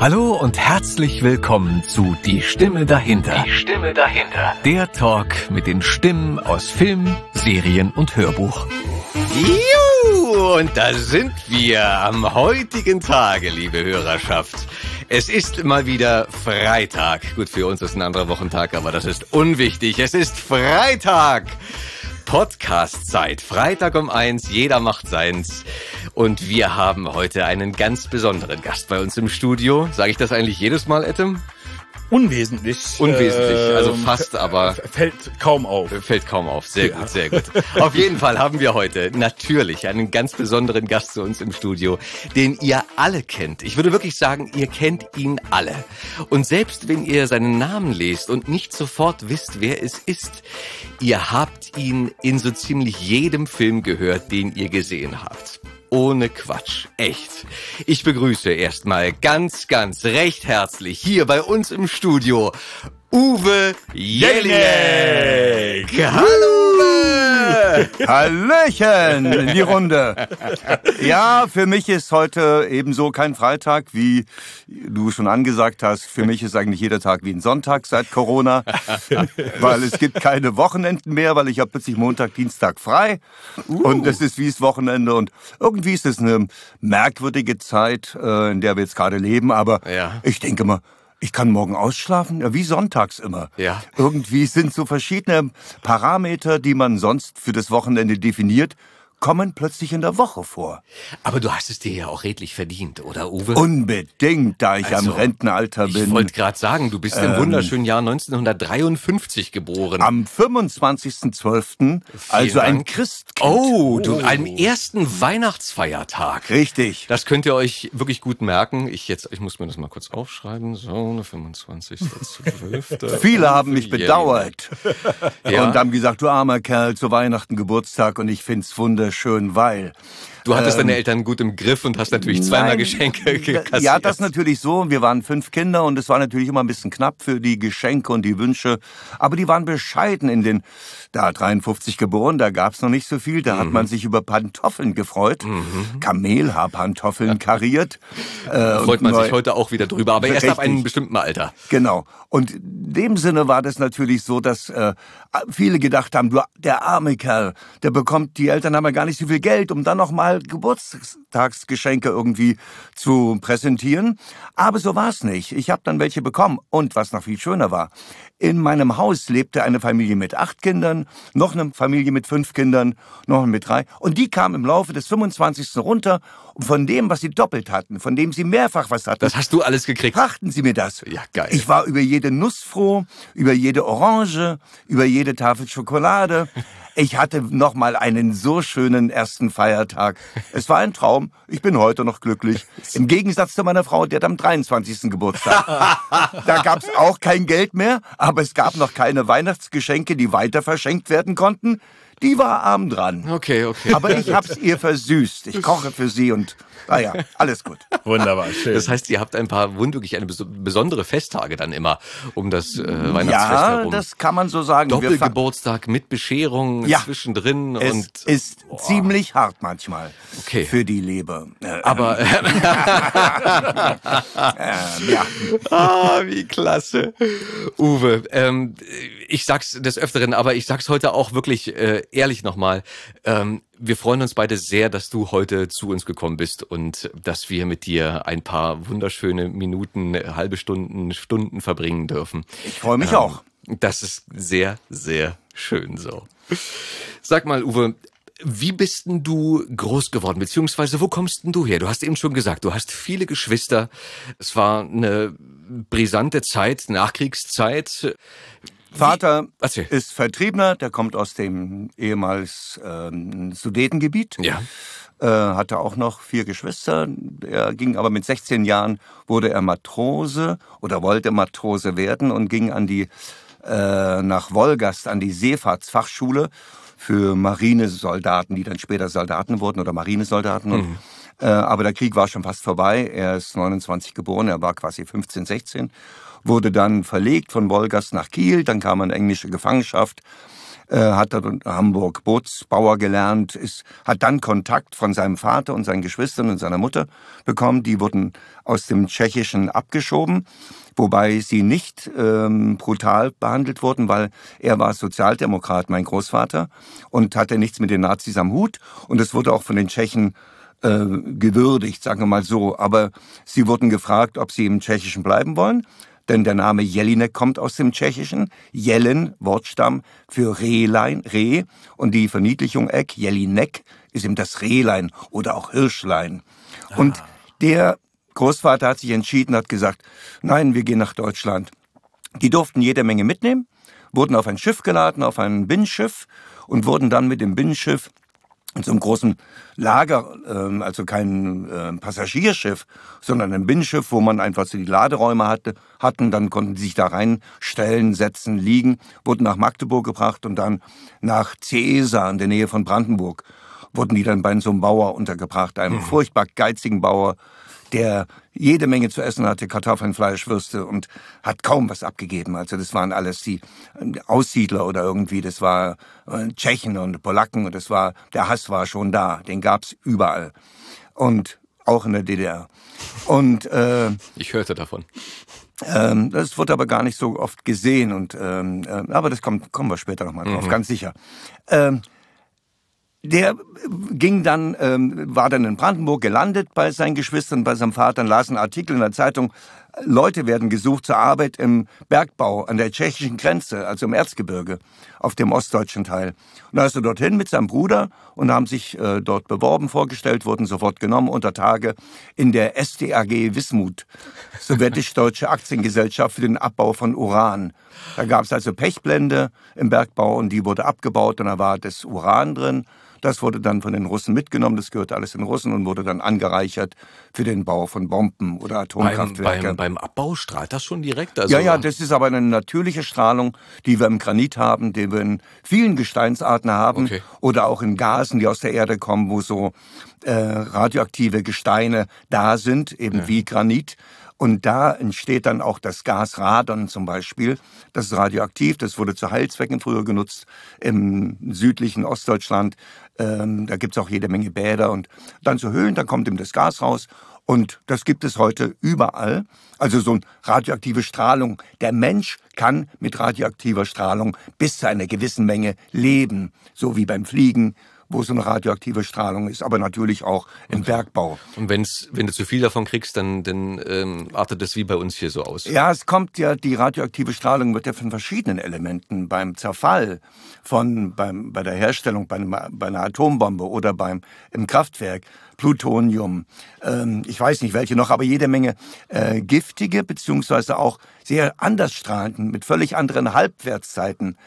Hallo und herzlich willkommen zu Die Stimme dahinter. Die Stimme dahinter. Der Talk mit den Stimmen aus Film, Serien und Hörbuch. Juhu, und da sind wir am heutigen Tage, liebe Hörerschaft. Es ist mal wieder Freitag. Gut, für uns ist ein anderer Wochentag, aber das ist unwichtig. Es ist Freitag. Podcast-Zeit. Freitag um eins, jeder macht seins. Und wir haben heute einen ganz besonderen Gast bei uns im Studio. Sage ich das eigentlich jedes Mal, Etem? Unwesentlich. Unwesentlich, also Ähm, fast, aber Fällt kaum auf. fällt kaum auf. Sehr gut, sehr gut. Auf jeden Fall haben wir heute natürlich einen ganz besonderen Gast zu uns im Studio, den ihr alle kennt. Ich würde wirklich sagen, ihr kennt ihn alle. Und selbst wenn ihr seinen Namen lest und nicht sofort wisst, wer es ist, ihr habt ihn in so ziemlich jedem Film gehört, den ihr gesehen habt. Ohne Quatsch. Echt. Ich begrüße erstmal ganz, ganz recht herzlich hier bei uns im Studio Uwe Jelinek. Hallo Uwe. Hallöchen in die Runde. Ja, für mich ist heute ebenso kein Freitag, wie du schon angesagt hast. Für mich ist eigentlich jeder Tag wie ein Sonntag seit Corona, weil es gibt keine Wochenenden mehr, weil ich habe plötzlich Montag, Dienstag frei und es ist wie das Wochenende und irgendwie ist es eine merkwürdige Zeit, äh, in der wir jetzt gerade leben, aber Ja. ich denke mal, ich kann morgen ausschlafen, ja, wie sonntags immer. Ja. Irgendwie sind so verschiedene Parameter, die man sonst für das Wochenende definiert, kommen plötzlich in der Woche vor. Aber du hast es dir ja auch redlich verdient, oder Uwe? Unbedingt, da ich Also, am Rentenalter ich bin. wollte gerade sagen, du bist im wunderschönen Jahr 1953 geboren. Am 25.12., also ein Dank. Christkind. oh, du, am ersten Weihnachtsfeiertag. Richtig. Das könnt ihr euch wirklich gut merken. Ich jetzt, ich muss mir das mal kurz aufschreiben. So, der 25.12. Viele haben mich bedauert Ja. und haben gesagt, du armer Kerl, zu Weihnachten Geburtstag und ich find's wunderschön, weil Du hattest deine Eltern gut im Griff und hast natürlich zweimal Ähm, Nein. Geschenke kassiert. Ja, das natürlich so. Wir waren fünf Kinder und es war natürlich immer ein bisschen knapp für die Geschenke und die Wünsche. Aber die waren bescheiden in den, da 53 geboren, da gab's noch nicht so viel. Da Mhm. hat man sich über Pantoffeln gefreut. Kamelhaarpantoffeln kariert. Äh, Freut man neu- sich heute auch wieder drüber, aber erst ab Richtig. einem bestimmten Alter. Genau. Und in dem Sinne war das natürlich so, dass äh, viele gedacht haben, du, der arme Kerl, der bekommt, die Eltern haben ja gar nicht so viel Geld, um dann noch mal Geburtstagsgeschenke irgendwie zu präsentieren. Aber so war es nicht. Ich habe dann welche bekommen. Und was noch viel schöner war, in meinem Haus lebte eine Familie mit acht Kindern, noch eine Familie mit fünf Kindern, noch eine mit drei. Und die kamen im Laufe des 25. runter. Und von dem, was sie doppelt hatten, von dem sie mehrfach was hatten, Das hast du alles gekriegt. brachten sie mir das. Ja, geil. Ich war über jede Nuss froh, über jede Orange, über jede Tafel Schokolade. Ich hatte noch mal einen so schönen ersten Feiertag. Es war ein Traum. Ich bin heute noch glücklich. Im Gegensatz zu meiner Frau, die hat am 23. Geburtstag. Da gab's auch kein Geld mehr, aber es gab noch keine Weihnachtsgeschenke, die weiter verschenkt werden konnten. Die war arm dran. Okay, okay. Aber ich hab's ihr versüßt. Ich koche für sie und, naja, alles gut. Wunderbar, schön. Das heißt, ihr habt ein paar wirklich eine bes- besondere Festtage dann immer um das äh, Weihnachtsfest Ja, herum. das kann man so sagen. Doppelgeburtstag mit Bescherung Ja. zwischendrin Es und ist ziemlich hart manchmal Okay. für die Leber. Äh, aber äh, ja. ah, wie klasse. Uwe, ähm, ich sag's des Öfteren, aber ich sag's heute auch wirklich äh, ehrlich nochmal. Ähm, wir freuen uns beide sehr, dass du heute zu uns gekommen bist und dass wir mit dir ein paar wunderschöne Minuten, halbe Stunden, Stunden verbringen dürfen. Ich freue mich Ähm, auch. Das ist sehr, sehr schön so. Sag mal, Uwe, wie bist denn du groß geworden, beziehungsweise wo kommst denn du her? Du hast eben schon gesagt, du hast viele Geschwister. Es war eine brisante Zeit, Nachkriegszeit. Vater Erzähl. ist Vertriebener, der kommt aus dem ehemals ähm, Sudetengebiet. Ja. Äh, hatte auch noch vier Geschwister. Er ging aber mit 16 Jahren, wurde er Matrose oder wollte Matrose werden und ging an die, äh, nach Wolgast an die Seefahrtsfachschule für Marinesoldaten, die dann später Soldaten wurden oder Marinesoldaten. Und, äh, aber der Krieg war schon fast vorbei. Er ist 29 geboren, er war quasi 15, 16. Wurde dann verlegt von Wolgast nach Kiel, dann kam in englische Gefangenschaft äh, hat dort in Hamburg Bootsbauer gelernt, ist, hat dann Kontakt von seinem Vater und seinen Geschwistern und seiner Mutter bekommen. Die wurden aus dem Tschechischen abgeschoben, wobei sie nicht ähm, brutal behandelt wurden, weil er war Sozialdemokrat, mein Großvater, und hatte nichts mit den Nazis am Hut. Und es wurde auch von den Tschechen äh, gewürdigt, sagen wir mal so. Aber sie wurden gefragt, ob sie im Tschechischen bleiben wollen denn der Name Jelinek kommt aus dem Tschechischen. Jelen, Wortstamm für Rehlein, Reh, und die Verniedlichung Eck, Jelinek, ist eben das Rehlein oder auch Hirschlein. Und Ah. der Großvater hat sich entschieden, hat gesagt, nein, wir gehen nach Deutschland. Die durften jede Menge mitnehmen, wurden auf ein Schiff geladen, auf ein Binnenschiff und wurden dann mit dem Binnenschiff in so einem großen Lager, ähm, also kein ähm, Passagierschiff, sondern ein Binnenschiff, wo man einfach so die Laderäume hatte, hatten. Dann konnten sie sich da reinstellen, setzen, liegen, wurden nach Magdeburg gebracht und dann nach Cesa in der Nähe von Brandenburg wurden die dann bei so einem Bauer untergebracht, einem furchtbar geizigen Bauer, der jede Menge zu essen hatte, Kartoffeln, Fleisch, Würste und hat kaum was abgegeben. Also das waren alles die äh, Aussiedler oder irgendwie, das war äh, Tschechen und Polacken und das war, der Hass war schon da, den gab's überall. Und auch in der DDR. Und äh, Ich hörte davon. ähm, das wird aber gar nicht so oft gesehen und ähm, äh, aber das kommt, kommen wir später nochmal drauf, ganz sicher. Ähm, der ging dann, ähm, war dann in Brandenburg gelandet bei seinen Geschwistern, bei seinem Vater, und las einen Artikel in der Zeitung, Leute werden gesucht zur Arbeit im Bergbau an der tschechischen Grenze, also im Erzgebirge, auf dem ostdeutschen Teil. Und da ist er dorthin mit seinem Bruder und haben sich äh, dort beworben, vorgestellt, wurden sofort genommen unter Tage in der SDAG Wismut, Sowjetisch-Deutsche Aktiengesellschaft für den Abbau von Uran. Da gab es also Pechblende im Bergbau und die wurde abgebaut und da war das Uran drin. Das wurde dann von den Russen mitgenommen, das gehörte alles den Russen und wurde dann angereichert für den Bau von Bomben oder Beim, Atomkraftwerken. beim, beim Abbau strahlt das schon direkt? Also, Ja, ja, das ist aber eine natürliche Strahlung, die wir im Granit haben, die wir in vielen Gesteinsarten haben Okay. oder auch in Gasen, die aus der Erde kommen, wo so äh, radioaktive Gesteine da sind, eben wie Granit. Und da entsteht dann auch das Gas Radon zum Beispiel. Das ist radioaktiv, das wurde zu Heilzwecken früher genutzt im südlichen Ostdeutschland. Ähm, da gibt's auch jede Menge Bäder und dann zu Höhlen, da kommt eben das Gas raus. Und das gibt es heute überall. Also so eine radioaktive Strahlung. Der Mensch kann mit radioaktiver Strahlung bis zu einer gewissen Menge leben. So wie beim Fliegen, wo so eine radioaktive Strahlung ist. Aber natürlich auch im Bergbau. Und wenn's, wenn du zu viel davon kriegst, dann, dann ähm, artet das wie bei uns hier so aus. Ja, es kommt ja, die radioaktive Strahlung wird ja von verschiedenen Elementen beim Zerfall, von, beim, bei der Herstellung bei, einem, bei einer Atombombe oder beim, im Kraftwerk, Plutonium, ähm, ich weiß nicht welche noch, aber jede Menge äh, giftige, beziehungsweise auch sehr anders strahlenden, mit völlig anderen Halbwertszeiten,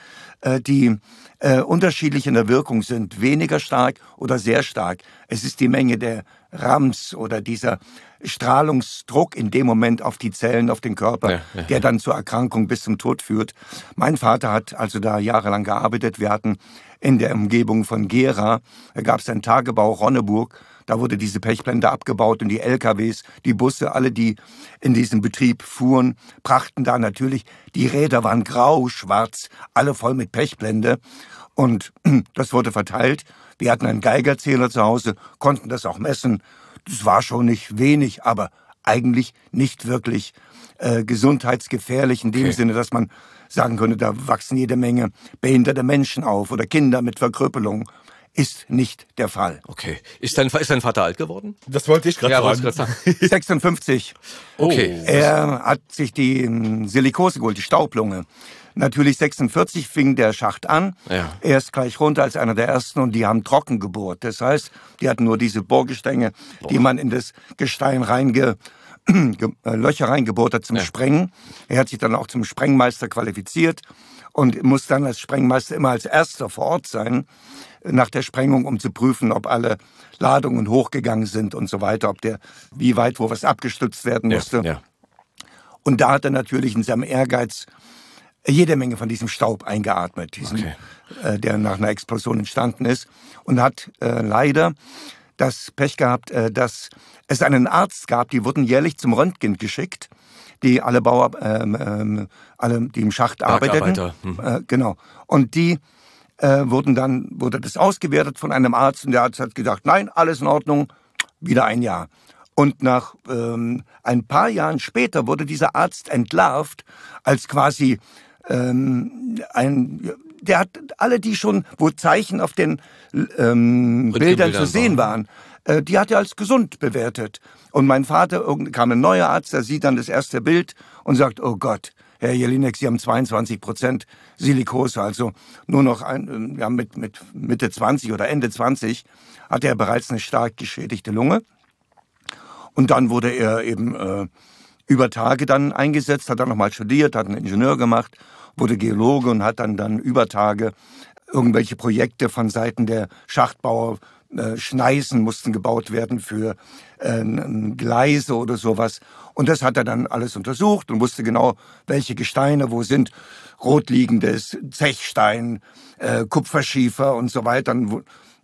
die äh, unterschiedlich in der Wirkung sind, weniger stark oder sehr stark. Es ist die Menge der Rams oder dieser Strahlungsdruck in dem Moment auf die Zellen, auf den Körper, Ja, ja, der dann zur Erkrankung bis zum Tod führt. Mein Vater hat also da jahrelang gearbeitet. Wir hatten in der Umgebung von Gera, da gab es einen Tagebau Ronneburg, da wurde diese Pechblende abgebaut und die LKWs, die Busse, alle, die in diesem Betrieb fuhren, brachten da natürlich, die Räder waren grau, schwarz, alle voll mit Pechblende. Und das wurde verteilt. Wir hatten einen Geigerzähler zu Hause, konnten das auch messen. Das war schon nicht wenig, aber eigentlich nicht wirklich äh, gesundheitsgefährlich in dem Okay. Sinne, dass man sagen könnte, da wachsen jede Menge behinderte Menschen auf oder Kinder mit Verkrüppelung. Ist nicht der Fall. Okay. Ist dein, ist dein Vater alt geworden? Das wollte ich gerade Ja, wollte sagen. ich gerade sagen. 56. Okay. Er hat sich die Silikose geholt, die Staublunge. Natürlich 46 fing der Schacht an. Ja. Er ist gleich runter als einer der ersten und die haben trocken gebohrt. Das heißt, die hatten nur diese Bohrgestänge, die man in das Gestein reinge ge- äh, Löcher reingebohrt hat zum Sprengen. Er hat sich dann auch zum Sprengmeister qualifiziert und muss dann als Sprengmeister immer als erster vor Ort sein nach der Sprengung, um zu prüfen, ob alle Ladungen hochgegangen sind und so weiter, ob der, wie weit wo was abgestützt werden musste. Ja, ja. Und da hat er natürlich in seinem Ehrgeiz jede Menge von diesem Staub eingeatmet, diesen, Okay. äh, der nach einer Explosion entstanden ist. Und hat äh, leider das Pech gehabt, äh, dass es einen Arzt gab, die wurden jährlich zum Röntgen geschickt, die alle Bauer, ähm, ähm, alle, die im Schacht arbeiteten. Hm. Äh, genau. Und die äh, wurden dann, wurde das ausgewertet von einem Arzt und der Arzt hat gesagt, nein, alles in Ordnung, wieder ein Jahr. Und nach ähm, ein paar Jahren später wurde dieser Arzt entlarvt als quasi ähm, ein, der hat alle die schon, wo Zeichen auf den ähm, Bildern zu sehen waren, äh, die hat er als gesund bewertet. Und mein Vater, kam ein neuer Arzt, der sieht dann das erste Bild und sagt, oh Gott, Herr Jelinek, Sie haben 22 Prozent Silikose, also nur noch ein, ja, mit, mit Mitte 20 oder Ende 20 hat er bereits eine stark geschädigte Lunge. Und dann wurde er eben äh, über Tage dann eingesetzt, hat dann nochmal studiert, hat einen Ingenieur gemacht, wurde Geologe und hat dann, dann über Tage irgendwelche Projekte von Seiten der Schachtbauer äh, Schneisen mussten gebaut werden für äh, Gleise oder sowas. Und das hat er dann alles untersucht und wusste genau, welche Gesteine wo sind. Rotliegendes, Zechstein, äh, Kupferschiefer und so weiter.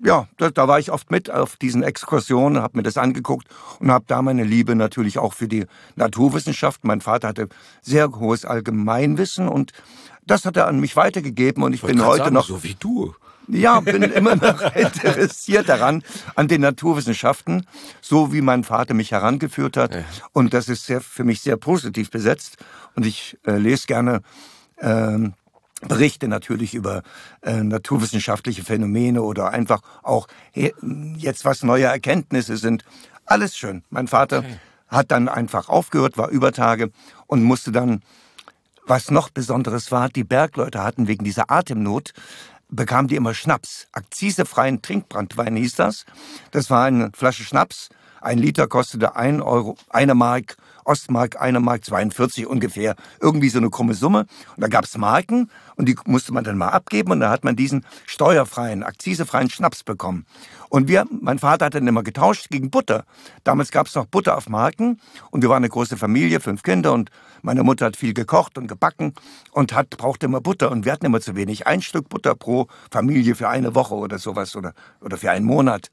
Ja, da, da war ich oft mit auf diesen Exkursionen, habe mir das angeguckt und habe da meine Liebe natürlich auch für die Naturwissenschaften. Mein Vater hatte sehr hohes Allgemeinwissen und das hat er an mich weitergegeben und ich, ich bin heute sagen, noch so wie du. Ja, bin immer noch interessiert daran, an den Naturwissenschaften, so wie mein Vater mich herangeführt hat. Ja. Und das ist sehr, für mich sehr positiv besetzt. Und ich äh, lese gerne ähm, Berichte natürlich über äh, naturwissenschaftliche Phänomene oder einfach auch jetzt was neue Erkenntnisse sind. Alles schön. Mein Vater okay. hat dann einfach aufgehört, war über Tage und musste dann, was noch Besonderes war, die Bergleute hatten wegen dieser Atemnot bekamen die immer Schnaps. Akzisefreien Trinkbrandwein hieß das. Das war eine Flasche Schnaps. Ein Liter kostete ein Euro, eine Mark, Ostmark, eine Mark 42 ungefähr. Irgendwie so eine krumme Summe. Und da gab's Marken und die musste man dann mal abgeben und da hat man diesen steuerfreien, akzisefreien Schnaps bekommen. Und wir, mein Vater hat dann immer getauscht gegen Butter. Damals gab's noch Butter auf Marken und wir waren eine große Familie, fünf Kinder und meine Mutter hat viel gekocht und gebacken und hat, brauchte immer Butter und wir hatten immer zu wenig. Ein Stück Butter pro Familie für eine Woche oder sowas oder, oder für einen Monat.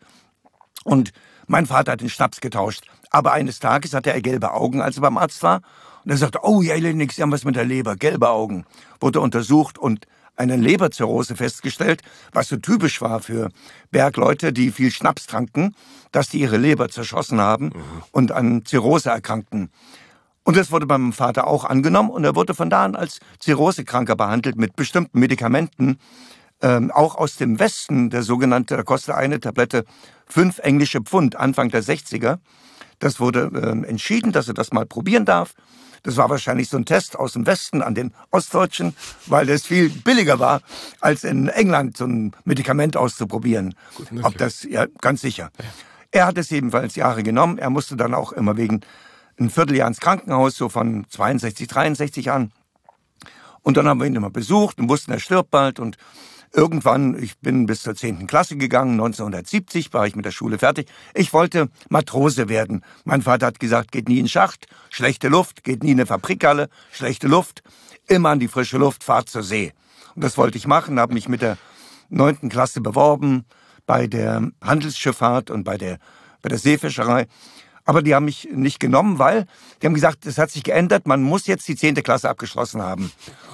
Und mein Vater hat den Schnaps getauscht. Aber eines Tages hatte er gelbe Augen, als er beim Arzt war. Und er sagte, oh, ja, nix, Sie haben was mit der Leber, gelbe Augen. Wurde untersucht und eine Leberzirrhose festgestellt, was so typisch war für Bergleute, die viel Schnaps tranken, dass die ihre Leber zerschossen haben mhm. und an Zirrhose erkrankten. Und das wurde beim Vater auch angenommen und er wurde von da an als Zirrhosekranker behandelt mit bestimmten Medikamenten, ähm, auch aus dem Westen, der sogenannte, da kostete eine Tablette fünf englische Pfund, Anfang der 60er. Das wurde ähm, entschieden, dass er das mal probieren darf. Das war wahrscheinlich so ein Test aus dem Westen an den Ostdeutschen, weil das viel billiger war, als in England so ein Medikament auszuprobieren. Gut, Ob das, ja, ganz sicher. Ja. Er hat es ebenfalls Jahre genommen. Er musste dann auch immer wegen ein Vierteljahr ins Krankenhaus, so von 62, 63 an. Und dann haben wir ihn immer besucht und wussten, er stirbt bald. Und irgendwann, ich bin bis zur 10. Klasse gegangen, 1970 war ich mit der Schule fertig. Ich wollte Matrose werden. Mein Vater hat gesagt, geht nie in Schacht, schlechte Luft, geht nie in eine Fabrikhalle, schlechte Luft, immer an die frische Luft, fahrt zur See. Und das wollte ich machen, habe mich mit der 9. Klasse beworben bei der Handelsschifffahrt und bei der, bei der Seefischerei. Aber die haben mich nicht genommen, weil die haben gesagt, es hat sich geändert, man muss jetzt die zehnte Klasse abgeschlossen haben.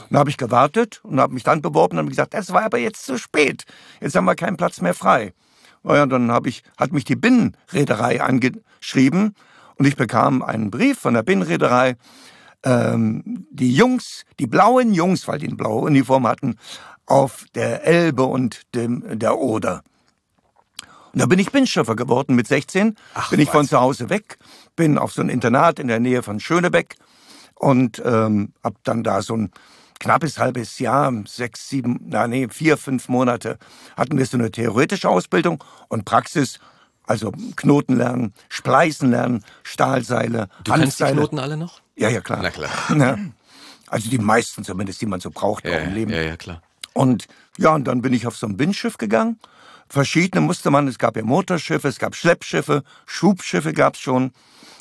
Dann habe ich gewartet und habe mich dann beworben und habe gesagt, es war aber jetzt zu spät. Jetzt haben wir keinen Platz mehr frei. Naja, dann habe ich, hat mich die Binnenreederei angeschrieben und ich bekam einen Brief von der Binnenreederei. Ähm, die Jungs, die blauen Jungs, weil die eine blaue Uniform hatten, auf der Elbe und dem, der Oder. Und da bin ich Binnenschiffer geworden mit 16. Ach, bin ich von zu Hause weg, bin auf so ein Internat in der Nähe von Schönebeck und ähm, hab dann da so ein knappes halbes Jahr, sechs, sieben, na nee, vier, fünf Monate hatten wir so eine theoretische Ausbildung und Praxis. Also Knoten lernen, Spleißen lernen, Stahlseile, Du kennst die Knoten alle noch? Ja, ja, klar. Na klar. Ja. Also die meisten zumindest, die man so braucht ja, im Leben. Ja, ja, klar. Und ja, und dann bin ich auf so ein Windschiff gegangen verschiedene musste man, es gab ja Motorschiffe, es gab Schleppschiffe, Schubschiffe gab es schon.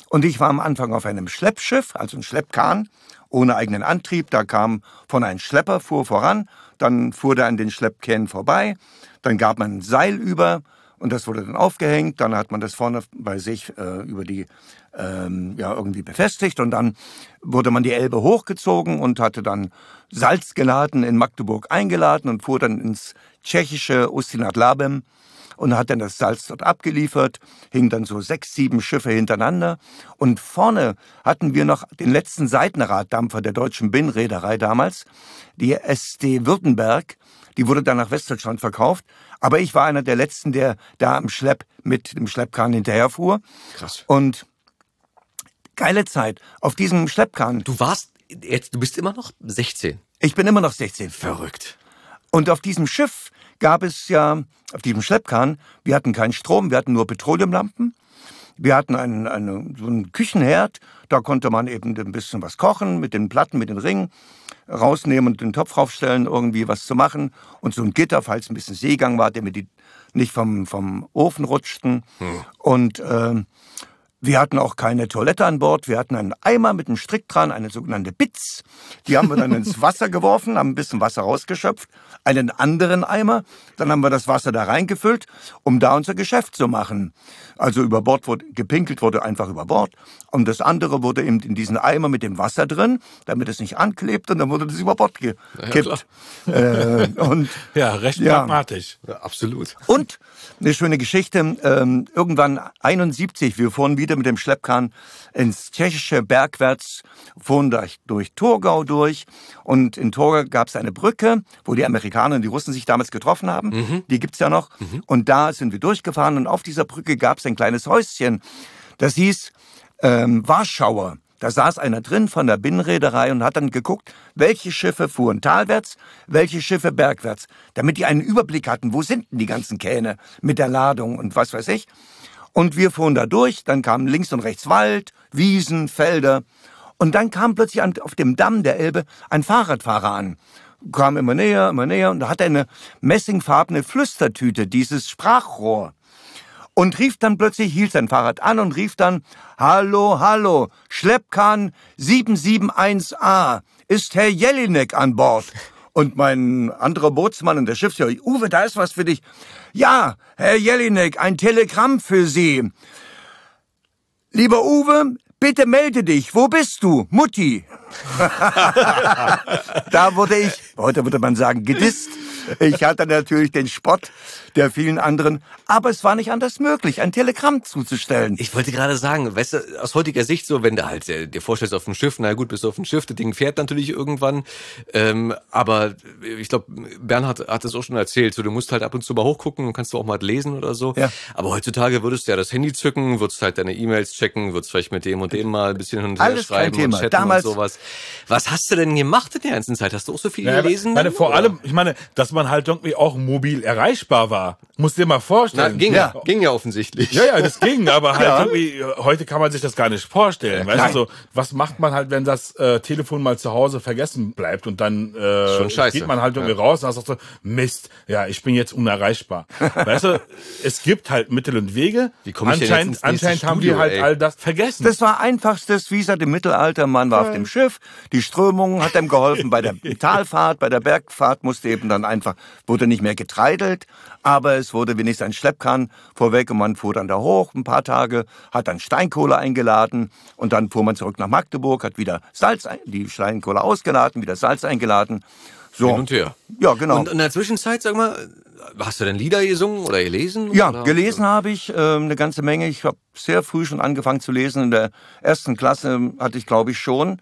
Und ich war am Anfang auf einem Schleppschiff, also ein Schleppkahn, ohne eigenen Antrieb. Da kam von einem Schlepper, fuhr voran, dann fuhr der an den Schleppkähnen vorbei, dann gab man ein Seil über Und das wurde dann aufgehängt, dann hat man das vorne bei sich äh, über die ähm, ja irgendwie befestigt. Und dann wurde man die Elbe hochgezogen und hatte dann Salz geladen in Magdeburg eingeladen und fuhr dann ins tschechische Ustinat Labem und hat dann das Salz dort abgeliefert, hing dann so sechs, sieben Schiffe hintereinander und vorne hatten wir noch den letzten Seitenraddampfer der deutschen Binnenreederei damals, die SD Württemberg, die wurde dann nach Westdeutschland verkauft, aber ich war einer der letzten, der da im Schlepp mit dem Schleppkran hinterherfuhr. Krass. Und geile Zeit auf diesem Schleppkran. Du warst jetzt, du bist immer noch 16. Ich bin immer noch 16. Verrückt. Und auf diesem Schiff gab es ja, auf diesem Schleppkahn, wir hatten keinen Strom, wir hatten nur Petroleumlampen. Wir hatten einen, einen, so einen Küchenherd, da konnte man eben ein bisschen was kochen mit den Platten, mit den Ringen, rausnehmen und den Topf raufstellen, irgendwie was zu machen. Und so ein Gitter, falls ein bisschen Seegang war, damit die nicht vom, vom Ofen rutschten. Hm. Und äh, wir hatten auch keine Toilette an Bord. Wir hatten einen Eimer mit einem Strick dran, eine sogenannte Bitz. Die haben wir dann ins Wasser geworfen, haben ein bisschen Wasser rausgeschöpft. Einen anderen Eimer. Dann haben wir das Wasser da reingefüllt, um da unser Geschäft zu machen. Also über Bord wurde, gepinkelt wurde einfach über Bord. Und das andere wurde eben in diesen Eimer mit dem Wasser drin, damit es nicht anklebt. Und dann wurde das über Bord gekippt. Ja, äh, und, ja recht ja. pragmatisch. Ja, absolut. Und eine schöne Geschichte. Ähm, irgendwann 71, wir fuhren wieder mit dem Schleppkahn ins tschechische Bergwärts, fuhren durch, durch Torgau durch. Und in Torgau gab es eine Brücke, wo die Amerikaner und die Russen sich damals getroffen haben. Mhm. Die gibt's ja noch. Mhm. Und da sind wir durchgefahren und auf dieser Brücke gab es ein kleines Häuschen. Das hieß ähm, Warschauer. Da saß einer drin von der Binnenreederei und hat dann geguckt, welche Schiffe fuhren talwärts, welche Schiffe bergwärts, damit die einen Überblick hatten, wo sind denn die ganzen Kähne mit der Ladung und was weiß ich. Und wir fuhren da durch, dann kamen links und rechts Wald, Wiesen, Felder. Und dann kam plötzlich auf dem Damm der Elbe ein Fahrradfahrer an. Kam immer näher, immer näher und da hatte eine messingfarbene Flüstertüte, dieses Sprachrohr und rief dann plötzlich, hielt sein Fahrrad an und rief dann, Hallo, hallo, Schleppkahn 771a, ist Herr Jelinek an Bord? Und mein anderer Bootsmann und der Schiffsjäger, Uwe, da ist was für dich. Ja, Herr Jelinek, ein Telegramm für Sie. Lieber Uwe, bitte melde dich. Wo bist du? Mutti. da wurde ich, heute würde man sagen, gedisst. Ich hatte natürlich den Spott der vielen anderen, aber es war nicht anders möglich, ein Telegramm zuzustellen. Ich wollte gerade sagen, weißt du, aus heutiger Sicht so, wenn du halt äh, dir vorstellst auf dem Schiff, na gut, bist du auf dem Schiff, das Ding fährt natürlich irgendwann, ähm, aber ich glaube, Bernhard hat es auch schon erzählt, so du musst halt ab und zu mal hochgucken und kannst du auch mal lesen oder so. Ja. Aber heutzutage würdest du ja das Handy zücken, würdest halt deine E-Mails checken, würdest vielleicht mit dem und dem mal ein bisschen hin und her Alles schreiben und chatten Damals und sowas. Was hast du denn gemacht in der ganzen Zeit? Hast du auch so viel Ja, gelesen? meine, dann, vor oder? allem, ich meine, dass man halt irgendwie auch mobil erreichbar war. Musst dir mal Na, vorstellen. ging ja. Ja. ging ja offensichtlich. Ja, ja, das ging, aber halt Ja. irgendwie, heute kann man sich das gar nicht vorstellen. weißt du, so, was macht man halt, wenn das äh, Telefon mal zu Hause vergessen bleibt und dann äh, geht man halt irgendwie raus und sagt so, Mist, ja, ich bin jetzt unerreichbar. weißt du, es gibt halt Mittel und Wege. Wie komm ich denn jetzt anscheinend anscheinend haben Studio, wir halt ey? all das vergessen. Das war einfachstes, wie seit dem Mittelalter. Man war auf dem Schiff, die Strömung hat ihm geholfen. Bei der Talfahrt, bei der Bergfahrt musste eben dann einfach, wurde nicht mehr getreidelt, aber es wurde wenigstens ein Schleppkahn vorweg und man fuhr dann da hoch ein paar Tage, hat dann Steinkohle eingeladen und dann fuhr man zurück nach Magdeburg, hat wieder Salz, die Steinkohle ausgeladen, wieder Salz eingeladen. So. Hin und her. Ja, genau. Und in der Zwischenzeit, sag mal, hast du denn Lieder gesungen oder gelesen? Ja, oder? gelesen habe ich ähm, eine ganze Menge. Ich habe sehr früh schon angefangen zu lesen. In der ersten Klasse hatte ich, glaube ich, schon.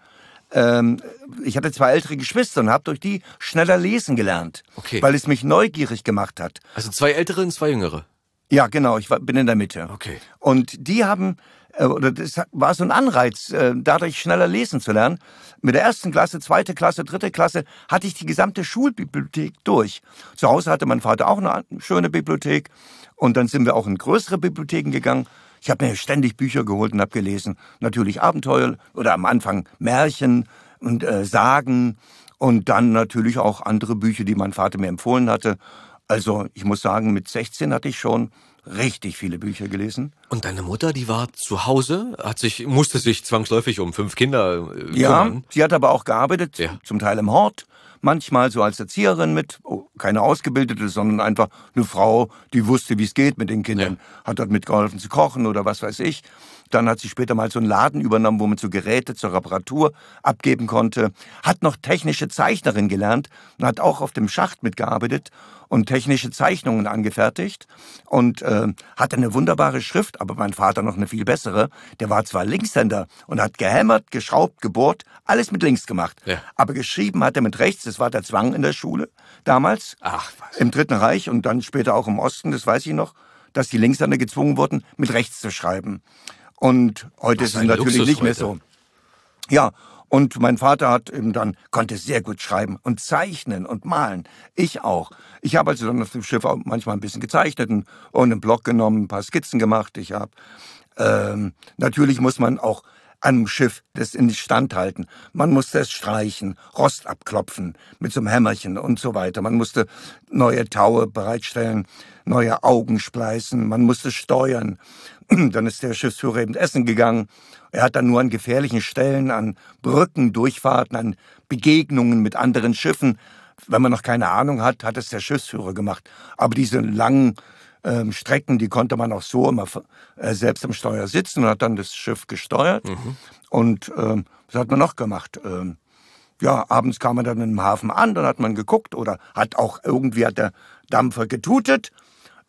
Ähm, ich hatte zwei ältere Geschwister und habe durch die schneller lesen gelernt, Okay. weil es mich neugierig gemacht hat. Also zwei ältere und zwei jüngere. Ja, genau, ich war, bin in der Mitte. Okay. Und die haben, äh, oder das war so ein Anreiz, äh, dadurch schneller lesen zu lernen. Mit der ersten Klasse, zweite Klasse, dritte Klasse hatte ich die gesamte Schulbibliothek durch. Zu Hause hatte mein Vater auch eine schöne Bibliothek und dann sind wir auch in größere Bibliotheken gegangen. Ich habe mir ständig Bücher geholt und habe gelesen. Natürlich Abenteuer oder am Anfang Märchen und äh, Sagen und dann natürlich auch andere Bücher, die mein Vater mir empfohlen hatte. Also ich muss sagen, mit 16 hatte ich schon richtig viele Bücher gelesen. Und deine Mutter, die war zu Hause, hat sich, musste sich zwangsläufig um fünf Kinder äh, Ja, kümmern. sie hat aber auch gearbeitet, Ja. zum Teil im Hort, manchmal so als Erzieherin mit, oh, keine Ausgebildete, sondern einfach eine Frau, die wusste, wie es geht mit den Kindern, ja. hat dort mitgeholfen zu kochen oder was weiß ich. Dann hat sie später mal so einen Laden übernommen, wo man so Geräte zur Reparatur abgeben konnte. Hat noch technische Zeichnerin gelernt und hat auch auf dem Schacht mitgearbeitet und technische Zeichnungen angefertigt und äh, hatte eine wunderbare Schrift, aber mein Vater noch eine viel bessere. Der war zwar Linkshänder und hat gehämmert, geschraubt, gebohrt, alles mit links gemacht. Ja. Aber geschrieben hat er mit rechts, das war der Zwang in der Schule damals. Ach, was. Im Dritten Reich und dann später auch im Osten, das weiß ich noch, dass die Linkshänder gezwungen wurden, mit rechts zu schreiben. Und heute ist es natürlich Luxus nicht mehr so. Ja, und mein Vater hat eben dann, konnte sehr gut schreiben und zeichnen und malen. Ich auch. Ich habe also dann auf dem Schiff auch manchmal ein bisschen gezeichnet und, und einen Block genommen, ein paar Skizzen gemacht. Ich habe, ähm, natürlich muss man auch einem Schiff das in Stand halten. Man musste es streichen, Rost abklopfen mit so einem Hämmerchen und so weiter. Man musste neue Taue bereitstellen, neue Augen spleißen, man musste steuern. Dann ist der Schiffsführer eben essen gegangen. Er hat dann nur an gefährlichen Stellen, an Brücken, Durchfahrten, an Begegnungen mit anderen Schiffen, wenn man noch keine Ahnung hat, hat es der Schiffsführer gemacht. Aber diese langen ähm, Strecken, die konnte man auch so immer äh, selbst am Steuer sitzen und hat dann das Schiff gesteuert. Mhm. Und ähm, was hat man noch gemacht? Ähm, ja, abends kam man dann im Hafen an, dann hat man geguckt oder hat auch irgendwie hat der Dampfer getutet.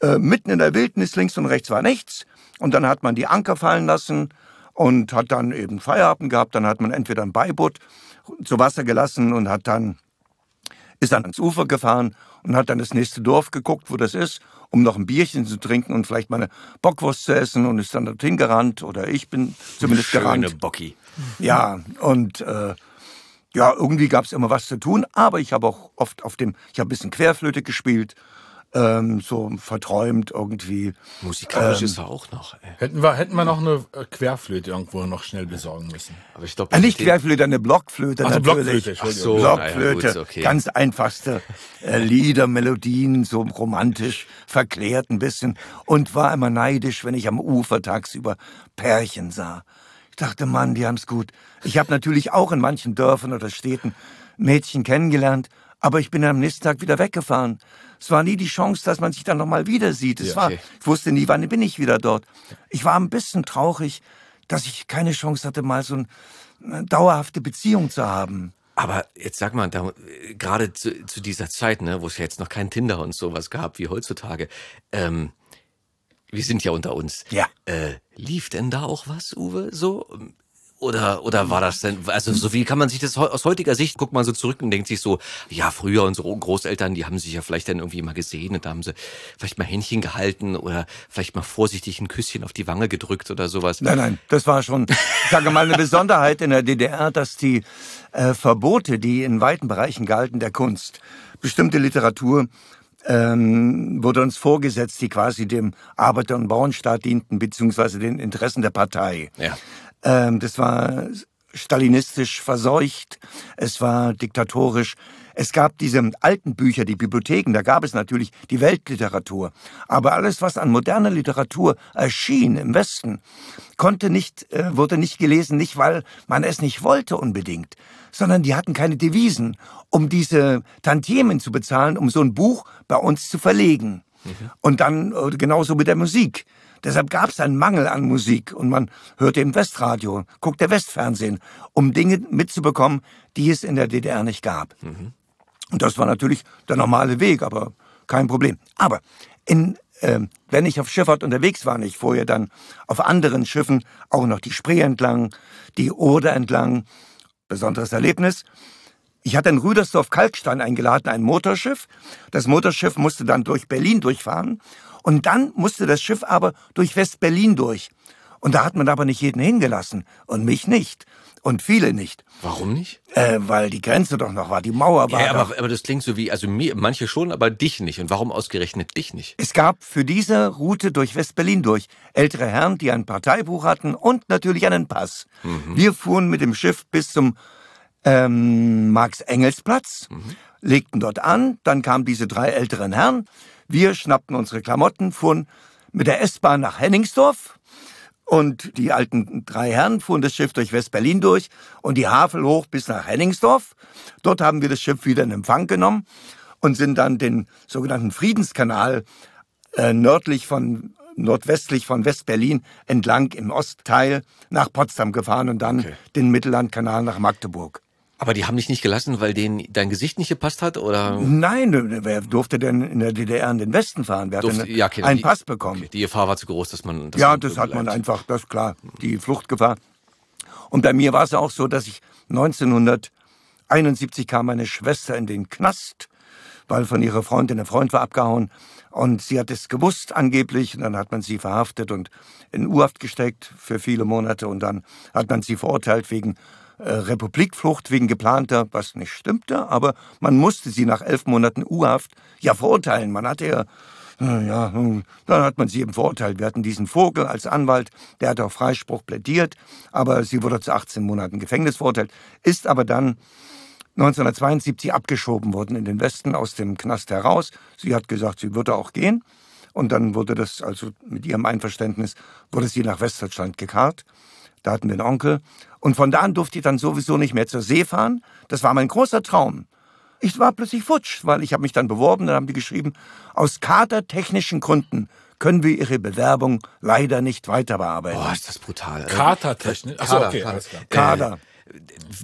Äh, mitten in der Wildnis links und rechts war nichts. Und dann hat man die Anker fallen lassen und hat dann eben Feierabend gehabt. Dann hat man entweder ein Beiboot zu Wasser gelassen und hat dann ist dann ans Ufer gefahren und hat dann das nächste Dorf geguckt, wo das ist, um noch ein Bierchen zu trinken und vielleicht mal eine Bockwurst zu essen und ist dann dorthin gerannt oder ich bin zumindest Schöne gerannt. Schöne Bocki. Ja, und äh, ja, irgendwie gab es immer was zu tun, aber ich habe auch oft auf dem, ich habe ein bisschen Querflöte gespielt ähm, so verträumt irgendwie. Musikalisch ähm, ist er auch noch. Ey. Hätten wir, hätten wir noch eine äh, Querflöte irgendwo noch schnell besorgen müssen. Aber ich glaube, äh, nicht Querflöte, eine Blockflöte also natürlich. Blockflöte, Ach so, Blockflöte, ja, gut, okay. ganz einfachste äh, Lieder, Melodien, so romantisch verklärt ein bisschen und war immer neidisch, wenn ich am Ufer tagsüber Pärchen sah. Ich dachte, Mann, die haben's gut. Ich habe natürlich auch in manchen Dörfern oder Städten Mädchen kennengelernt, aber ich bin am nächsten Tag wieder weggefahren. Es war nie die Chance, dass man sich dann nochmal wieder sieht. Es ja, war, ich wusste nie, wann bin ich wieder dort. Ich war ein bisschen traurig, dass ich keine Chance hatte, mal so eine dauerhafte Beziehung zu haben. Aber jetzt sag mal, da, gerade zu, zu, dieser Zeit, ne, wo es ja jetzt noch kein Tinder und sowas gab wie heutzutage, ähm, wir sind ja unter uns. Ja. Äh, lief denn da auch was, Uwe? So oder, oder war das denn, also so wie kann man sich das aus heutiger Sicht, guckt man so zurück und denkt sich so, ja, früher unsere Großeltern, die haben sich ja vielleicht dann irgendwie mal gesehen und da haben sie vielleicht mal Händchen gehalten oder vielleicht mal vorsichtig ein Küsschen auf die Wange gedrückt oder sowas. Nein, nein, das war schon, sage mal, eine Besonderheit in der DDR, dass die äh, Verbote, die in weiten Bereichen galten der Kunst, bestimmte Literatur, ähm, wurde uns vorgesetzt, die quasi dem Arbeiter- und Bauernstaat dienten, beziehungsweise den Interessen der Partei. Ja. Ähm, das war stalinistisch verseucht, es war diktatorisch. Es gab diese alten Bücher, die Bibliotheken, da gab es natürlich die Weltliteratur. Aber alles, was an moderner Literatur erschien im Westen, konnte nicht, äh, wurde nicht gelesen, nicht weil man es nicht wollte unbedingt, sondern die hatten keine Devisen, um diese Tantiemen zu bezahlen, um so ein Buch bei uns zu verlegen. Mhm. Und dann äh, genauso mit der Musik. Deshalb gab es einen Mangel an Musik und man hörte im Westradio, guckte Westfernsehen, um Dinge mitzubekommen, die es in der DDR nicht gab. Mhm. Und das war natürlich der normale Weg, aber kein Problem. Aber in, äh, wenn ich auf Schifffahrt unterwegs war, ich vorher dann auf anderen Schiffen auch noch die Spree entlang, die Oder entlang, besonderes Erlebnis. Ich hatte in Rüdersdorf Kalkstein eingeladen, ein Motorschiff. Das Motorschiff musste dann durch Berlin durchfahren und dann musste das Schiff aber durch West-Berlin durch. Und da hat man aber nicht jeden hingelassen. Und mich nicht. Und viele nicht. Warum nicht? Äh, weil die Grenze doch noch war, die Mauer war. Ja, aber, aber das klingt so wie, also mir, manche schon, aber dich nicht. Und warum ausgerechnet dich nicht? Es gab für diese Route durch West-Berlin durch ältere Herren, die ein Parteibuch hatten und natürlich einen Pass. Mhm. Wir fuhren mit dem Schiff bis zum ähm, Marx-Engels-Platz, mhm. legten dort an, dann kamen diese drei älteren Herren, wir schnappten unsere Klamotten, fuhren mit der S-Bahn nach Henningsdorf Und die alten drei Herren fuhren das Schiff durch West-Berlin durch und die Havel hoch bis nach Henningsdorf. Dort haben wir das Schiff wieder in Empfang genommen und sind dann den sogenannten Friedenskanal äh, nördlich von nordwestlich von West-Berlin entlang im Ostteil nach Potsdam gefahren und dann Okay. den Mittellandkanal nach Magdeburg. Aber die haben dich nicht gelassen, weil denen dein Gesicht nicht gepasst hat, oder? Nein, wer durfte denn in der DDR in den Westen fahren? Wer Durfte- hat denn ja, okay, einen die- Pass bekommen? Okay, die Gefahr war zu groß, dass man. Dass ja, man das hat man einfach, das ist klar, die Fluchtgefahr. Und bei mir war es auch so, dass ich 1971 kam meine Schwester in den Knast, weil von ihrer Freundin ein Freund war abgehauen. Und sie hat es gewusst angeblich. Und dann hat man sie verhaftet und in U-Haft gesteckt für viele Monate. Und dann hat man sie verurteilt wegen Republikflucht, wegen geplanter, was nicht stimmte. Aber man musste sie nach elf Monaten U-Haft ja verurteilen. Man hatte ja äh, ja, nun, dann hat man sie eben verurteilt. Wir hatten diesen Vogel als Anwalt, der hat auf Freispruch plädiert, aber sie wurde zu 18 Monaten Gefängnis verurteilt, ist aber dann 1972 abgeschoben worden in den Westen aus dem Knast heraus. Sie hat gesagt, sie würde auch gehen. Und dann wurde das, also mit ihrem Einverständnis, wurde sie nach Westdeutschland gekarrt. Da hatten wir einen Onkel. Und von da an durfte ich dann sowieso nicht mehr zur See fahren. Das war mein großer Traum. Ich war plötzlich futsch, weil ich habe mich dann beworben, dann haben die geschrieben, aus kadertechnischen Gründen können wir Ihre Bewerbung leider nicht weiter bearbeiten. Boah, ist das brutal. Katertechnik. Achso, Kader, okay, Kader. Kader.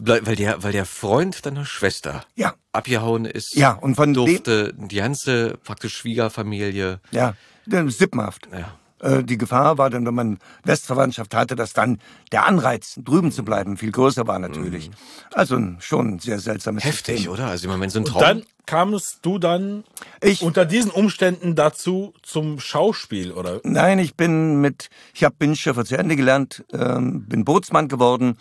Weil weil der, weil der Freund deiner Schwester Ja. abgehauen ist, Ja, und von dem- durfte die ganze praktisch Schwiegerfamilie. Ja, äh, sippenhaft. Ja. Äh, Die Gefahr war dann, wenn man Westverwandtschaft hatte, dass dann der Anreiz, drüben zu bleiben, viel größer war natürlich. Also ein- schon ein sehr seltsames Mhm. Heftig, System. oder? Also ich meine, wenn so ein Traum. Dann kamst du dann Ich- unter diesen Umständen dazu zum Schauspiel, oder? Nein, ich bin mit, ich habe Binnenschiffer zu Ende gelernt, ähm, bin Bootsmann geworden,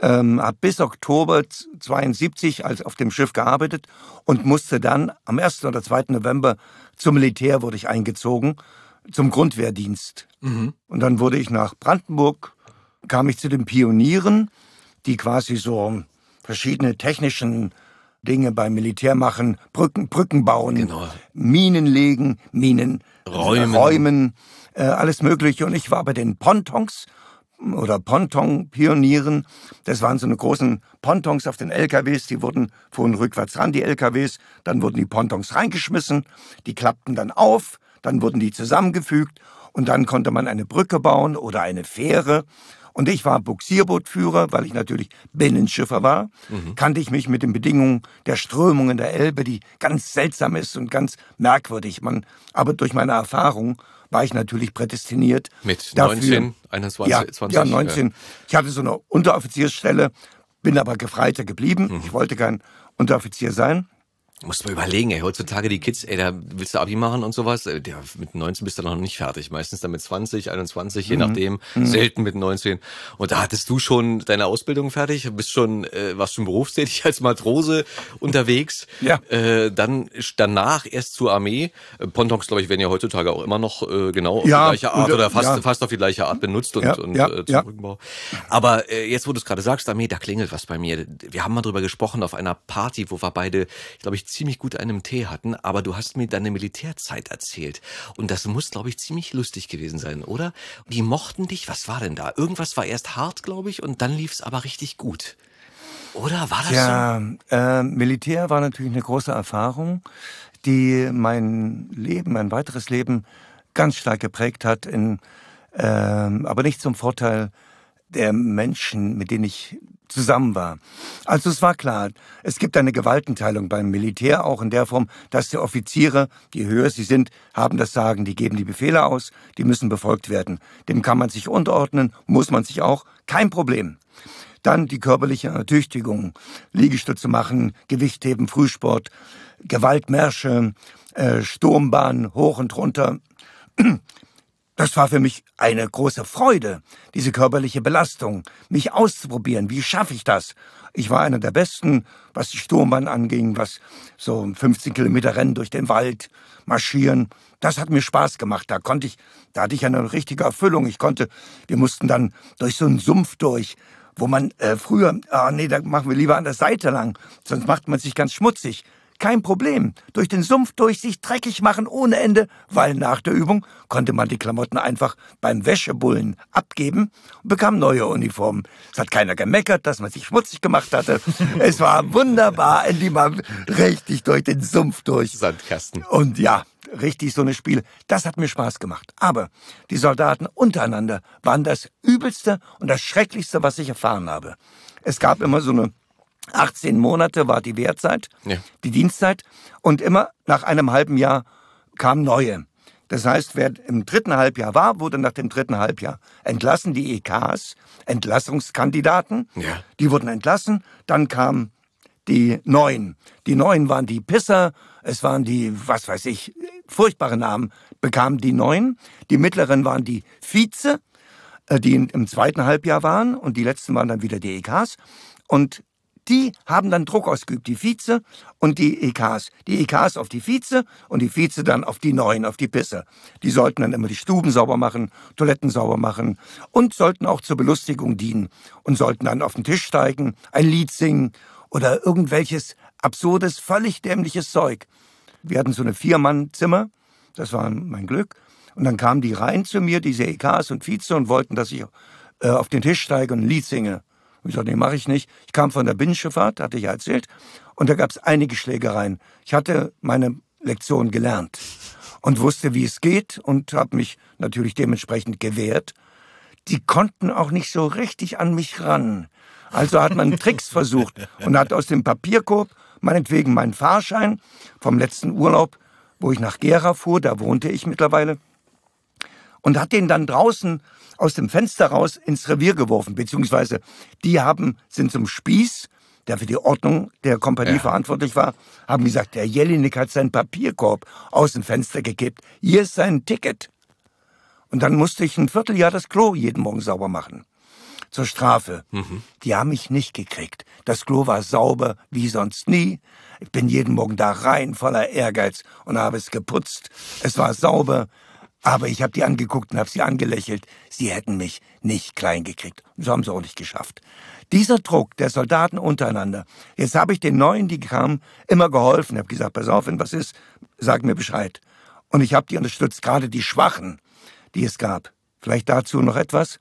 ähm, habe bis Oktober 72 als auf dem Schiff gearbeitet und musste dann am 1. oder 2. November zum Militär wurde ich eingezogen, zum Grundwehrdienst. Und dann wurde ich nach Brandenburg, kam ich zu den Pionieren, die quasi so verschiedene technischen Dinge beim Militär machen, Brücken, Brücken bauen, Genau. Minen legen, Minen Räumen. räumen äh, alles Mögliche. Und ich war bei den Pontons oder Ponton-Pionieren. Das waren so eine großen Pontons auf den LKWs, die wurden fuhren rückwärts ran, die LKWs. Dann wurden die Pontons reingeschmissen, die klappten dann auf, dann wurden die zusammengefügt und dann konnte man eine Brücke bauen oder eine Fähre. Und ich war Buxierbootführer, weil ich natürlich Binnenschiffer war, kannte ich mich mit den Bedingungen der Strömungen der Elbe, die ganz seltsam ist und ganz merkwürdig. Man, aber durch meine Erfahrung war ich natürlich prädestiniert. Mit dafür. 19, 21, ja, 20, Ja, 19. Ich hatte so eine Unteroffiziersstelle, bin aber Gefreiter geblieben. Mhm. Ich wollte kein Unteroffizier sein. Musst mal überlegen, ey, heutzutage die Kids, ey, da willst du Abi machen und sowas, äh, der, mit 19 bist du noch nicht fertig, meistens dann mit 20, 21, Mhm. je nachdem, selten mit 19. Und da hattest du schon deine Ausbildung fertig, bist schon, äh, warst schon berufstätig als Matrose unterwegs. Ja. Äh, dann danach erst zur Armee. Äh, Pontons, glaube ich, werden ja heutzutage auch immer noch äh, genau auf Ja, die gleiche Art und, oder fast, ja. fast auf die gleiche Art benutzt und, und äh, zum. Rückenbau. Aber äh, jetzt, wo du es gerade sagst, Armee, da klingelt was bei mir. Wir haben mal drüber gesprochen auf einer Party, wo wir beide, glaube ich, ziemlich gut einen Tee hatten, aber du hast mir deine Militärzeit erzählt. Und das muss, glaube ich, ziemlich lustig gewesen sein, oder? Die mochten dich, was war denn da? Irgendwas war erst hart, glaube ich, und dann lief es aber richtig gut. Oder war das so? Ja, äh, Militär war natürlich eine große Erfahrung, die mein Leben, mein weiteres Leben ganz stark geprägt hat, in, ähm, aber nicht zum Vorteil der Menschen, mit denen ich zusammen war. Also es war klar, es gibt eine Gewaltenteilung beim Militär auch in der Form, dass die Offiziere, je höher sie sind, haben das Sagen, die geben die Befehle aus, die müssen befolgt werden. Dem kann man sich unterordnen, muss man sich auch, kein Problem. Dann die körperliche Ertüchtigung, Liegestütze machen, Gewichtheben, Frühsport, Gewaltmärsche, äh, Sturmbahn, hoch und runter. Das war für mich eine große Freude, diese körperliche Belastung, mich auszuprobieren. Wie schaffe ich das? Ich war einer der Besten, was die Sturmbahn anging, was so 15 Kilometer Rennen durch den Wald, marschieren. Das hat mir Spaß gemacht. Da konnte ich, da hatte ich eine richtige Erfüllung. Ich konnte, wir mussten dann durch so einen Sumpf durch, wo man äh, früher, ah nee, da machen wir lieber an der Seite lang, sonst macht man sich ganz schmutzig. Kein Problem. Durch den Sumpf durch sich dreckig machen ohne Ende, weil nach der Übung konnte man die Klamotten einfach beim Wäschebullen abgeben und bekam neue Uniformen. Es hat keiner gemeckert, dass man sich schmutzig gemacht hatte. es war wunderbar, endlich mal richtig durch den Sumpf durch. Sandkasten. Und ja, richtig so eine Spiel. Das hat mir Spaß gemacht. Aber die Soldaten untereinander waren das Übelste und das Schrecklichste, was ich erfahren habe. Es gab immer so eine 18 Monate war die Wehrzeit, Ja. die Dienstzeit. Und immer nach einem halben Jahr kamen neue. Das heißt, wer im dritten Halbjahr war, wurde nach dem dritten Halbjahr entlassen. Die EKs, Entlassungskandidaten, Ja. die wurden entlassen. Dann kamen die Neuen. Die Neuen waren die Pisser, es waren die, was weiß ich, furchtbare Namen, bekamen die Neuen. Die Mittleren waren die Vize, äh, die im zweiten Halbjahr waren und die letzten waren dann wieder die EKs. Und die haben dann Druck ausgeübt, die Vize und die EKs. Die EKs auf die Vize und die Vize dann auf die Neuen, auf die Pisse. Die sollten dann immer die Stuben sauber machen, Toiletten sauber machen und sollten auch zur Belustigung dienen und sollten dann auf den Tisch steigen, ein Lied singen oder irgendwelches absurdes, völlig dämliches Zeug. Wir hatten so eine Vier-Mann-Zimmer, das war mein Glück. Und dann kamen die rein zu mir, diese EKs und Vize, und wollten, dass ich äh, auf den Tisch steige und ein Lied singe. Und ich sagte, nee, mache ich nicht. Ich kam von der Binnenschifffahrt, hatte ich ja erzählt, und da gab es einige Schlägereien. Ich hatte meine Lektion gelernt und wusste, wie es geht und habe mich natürlich dementsprechend gewehrt. Die konnten auch nicht so richtig an mich ran. Also hat man Tricks versucht und hat aus dem Papierkorb meinetwegen meinen Fahrschein vom letzten Urlaub, wo ich nach Gera fuhr, da wohnte ich mittlerweile, und hat den dann draußen aus dem Fenster raus ins Revier geworfen, beziehungsweise die haben, sind zum Spieß, der für die Ordnung der Kompanie Ja. verantwortlich war, haben gesagt, der Jelinek hat seinen Papierkorb aus dem Fenster gekippt. Hier ist sein Ticket. Und dann musste ich ein Vierteljahr das Klo jeden Morgen sauber machen. Zur Strafe. Die haben mich nicht gekriegt. Das Klo war sauber wie sonst nie. Ich bin jeden Morgen da rein voller Ehrgeiz und habe es geputzt. Es war sauber. Aber ich habe die angeguckt und habe sie angelächelt. Sie hätten mich nicht klein gekriegt. So haben sie auch nicht geschafft. Dieser Druck der Soldaten untereinander. Jetzt habe ich den Neuen, die kamen, immer geholfen. Ich habe gesagt, pass auf, wenn was ist, sag mir Bescheid. Und ich habe die unterstützt, gerade die Schwachen, die es gab. Vielleicht dazu noch etwas.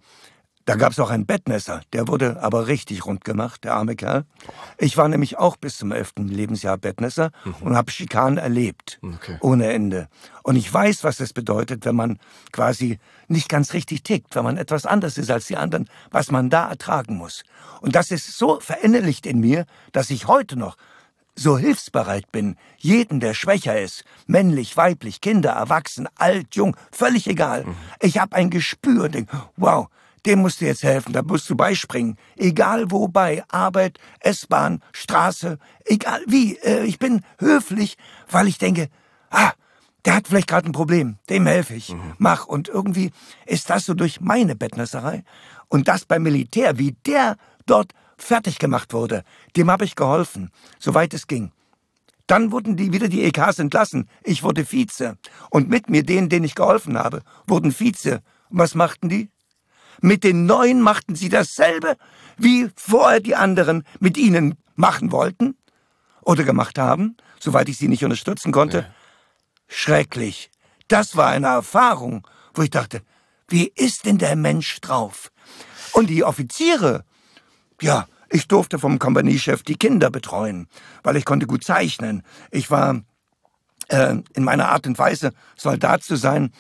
Da gab es auch einen Bettmesser, der wurde aber richtig rund gemacht, der arme Kerl. Ich war nämlich auch bis zum elften Lebensjahr Bettmesser und habe Schikanen erlebt, Okay. ohne Ende. Und ich weiß, was es bedeutet, wenn man quasi nicht ganz richtig tickt, wenn man etwas anders ist als die anderen, was man da ertragen muss. Und das ist so verinnerlicht in mir, dass ich heute noch so hilfsbereit bin, jeden, der schwächer ist, männlich, weiblich, Kinder, Erwachsen, alt, jung, völlig egal. Ich habe ein Gespür, denk, wow, dem musst du jetzt helfen, da musst du beispringen. Egal wobei, Arbeit, S-Bahn, Straße, egal wie. Äh, ich bin höflich, weil ich denke, ah, der hat vielleicht gerade ein Problem, dem helfe ich. Mach. Und irgendwie ist das so durch meine Bettnässerei und das beim Militär, wie der dort fertig gemacht wurde, dem habe ich geholfen, soweit es ging. Dann wurden die wieder die EKs entlassen. Ich wurde Vize. Und mit mir denen, denen ich geholfen habe, wurden Vize. Und was machten die? Mit den Neuen machten sie dasselbe, wie vorher die anderen mit ihnen machen wollten oder gemacht haben, soweit ich sie nicht unterstützen konnte. Schrecklich. Das war eine Erfahrung, wo ich dachte, wie ist denn der Mensch drauf? Und die Offiziere, ja, ich durfte vom Kompaniechef die Kinder betreuen, weil ich konnte gut zeichnen. Ich war äh, in meiner Art und Weise, Soldat zu sein,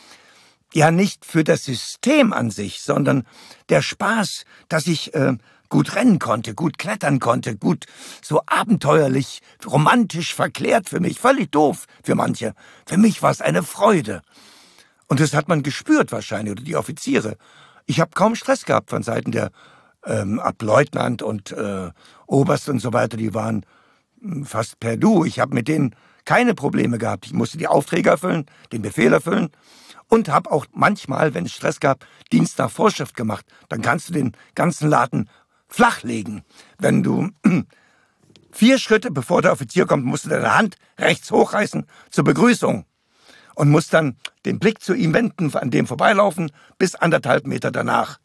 ja nicht für das System an sich, sondern der Spaß, dass ich äh, gut rennen konnte, gut klettern konnte, gut so abenteuerlich, romantisch verklärt für mich, völlig doof für manche. Für mich war es eine Freude. Und das hat man gespürt wahrscheinlich, oder die Offiziere. Ich habe kaum Stress gehabt von Seiten der ähm, Ableutnant und äh, Oberst und so weiter. Die waren mh, fast per Du. Ich habe mit denen keine Probleme gehabt. Ich musste die Aufträge erfüllen, den Befehl erfüllen und habe auch manchmal, wenn es Stress gab, Dienst nach Vorschrift gemacht. Dann kannst du den ganzen Laden flachlegen. Wenn du vier Schritte bevor der Offizier kommt, musst du deine Hand rechts hochreißen zur Begrüßung und musst dann den Blick zu ihm wenden, an dem vorbeilaufen, bis anderthalb Meter danach.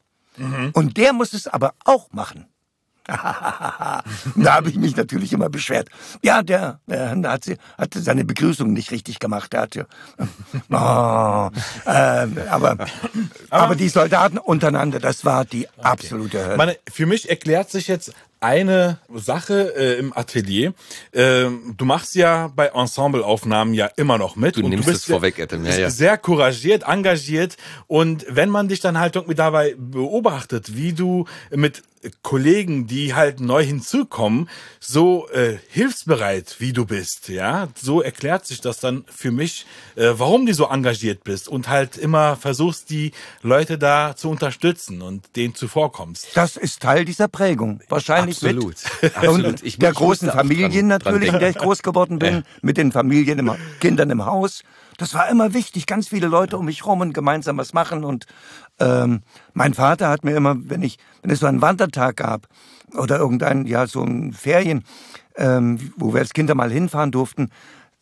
Und der muss es aber auch machen. da habe ich mich natürlich immer beschwert. Ja, der, der hat, sie, hat seine Begrüßung nicht richtig gemacht. Der hat ja, oh, äh, aber, aber die Soldaten untereinander, das war die absolute Hölle. Meine, für mich erklärt sich jetzt eine Sache äh, im Atelier. Ähm, du machst ja bei Ensembleaufnahmen ja immer noch mit. Du und nimmst du bist es vorweg, Adam. Ja, bist ja. sehr couragiert, engagiert. Und wenn man dich dann halt irgendwie dabei beobachtet, wie du mit Kollegen, die halt neu hinzukommen, so äh, hilfsbereit wie du bist, ja, so erklärt sich das dann für mich, äh, warum du so engagiert bist und halt immer versuchst, die Leute da zu unterstützen und denen zuvorkommst. Das ist Teil dieser Prägung. Wahrscheinlich Absolut. mit Absolut. Und Ich- der großen Familien dran- natürlich, dran in der ich groß geworden bin, mit den Familien, im, Kindern im Haus. Das war immer wichtig, ganz viele Leute um mich rum und gemeinsam was machen. Und ähm, mein Vater hat mir immer, wenn ich, wenn es so einen Wandertag gab oder irgendein, ja, so ein Ferien, ähm, wo wir als Kinder mal hinfahren durften,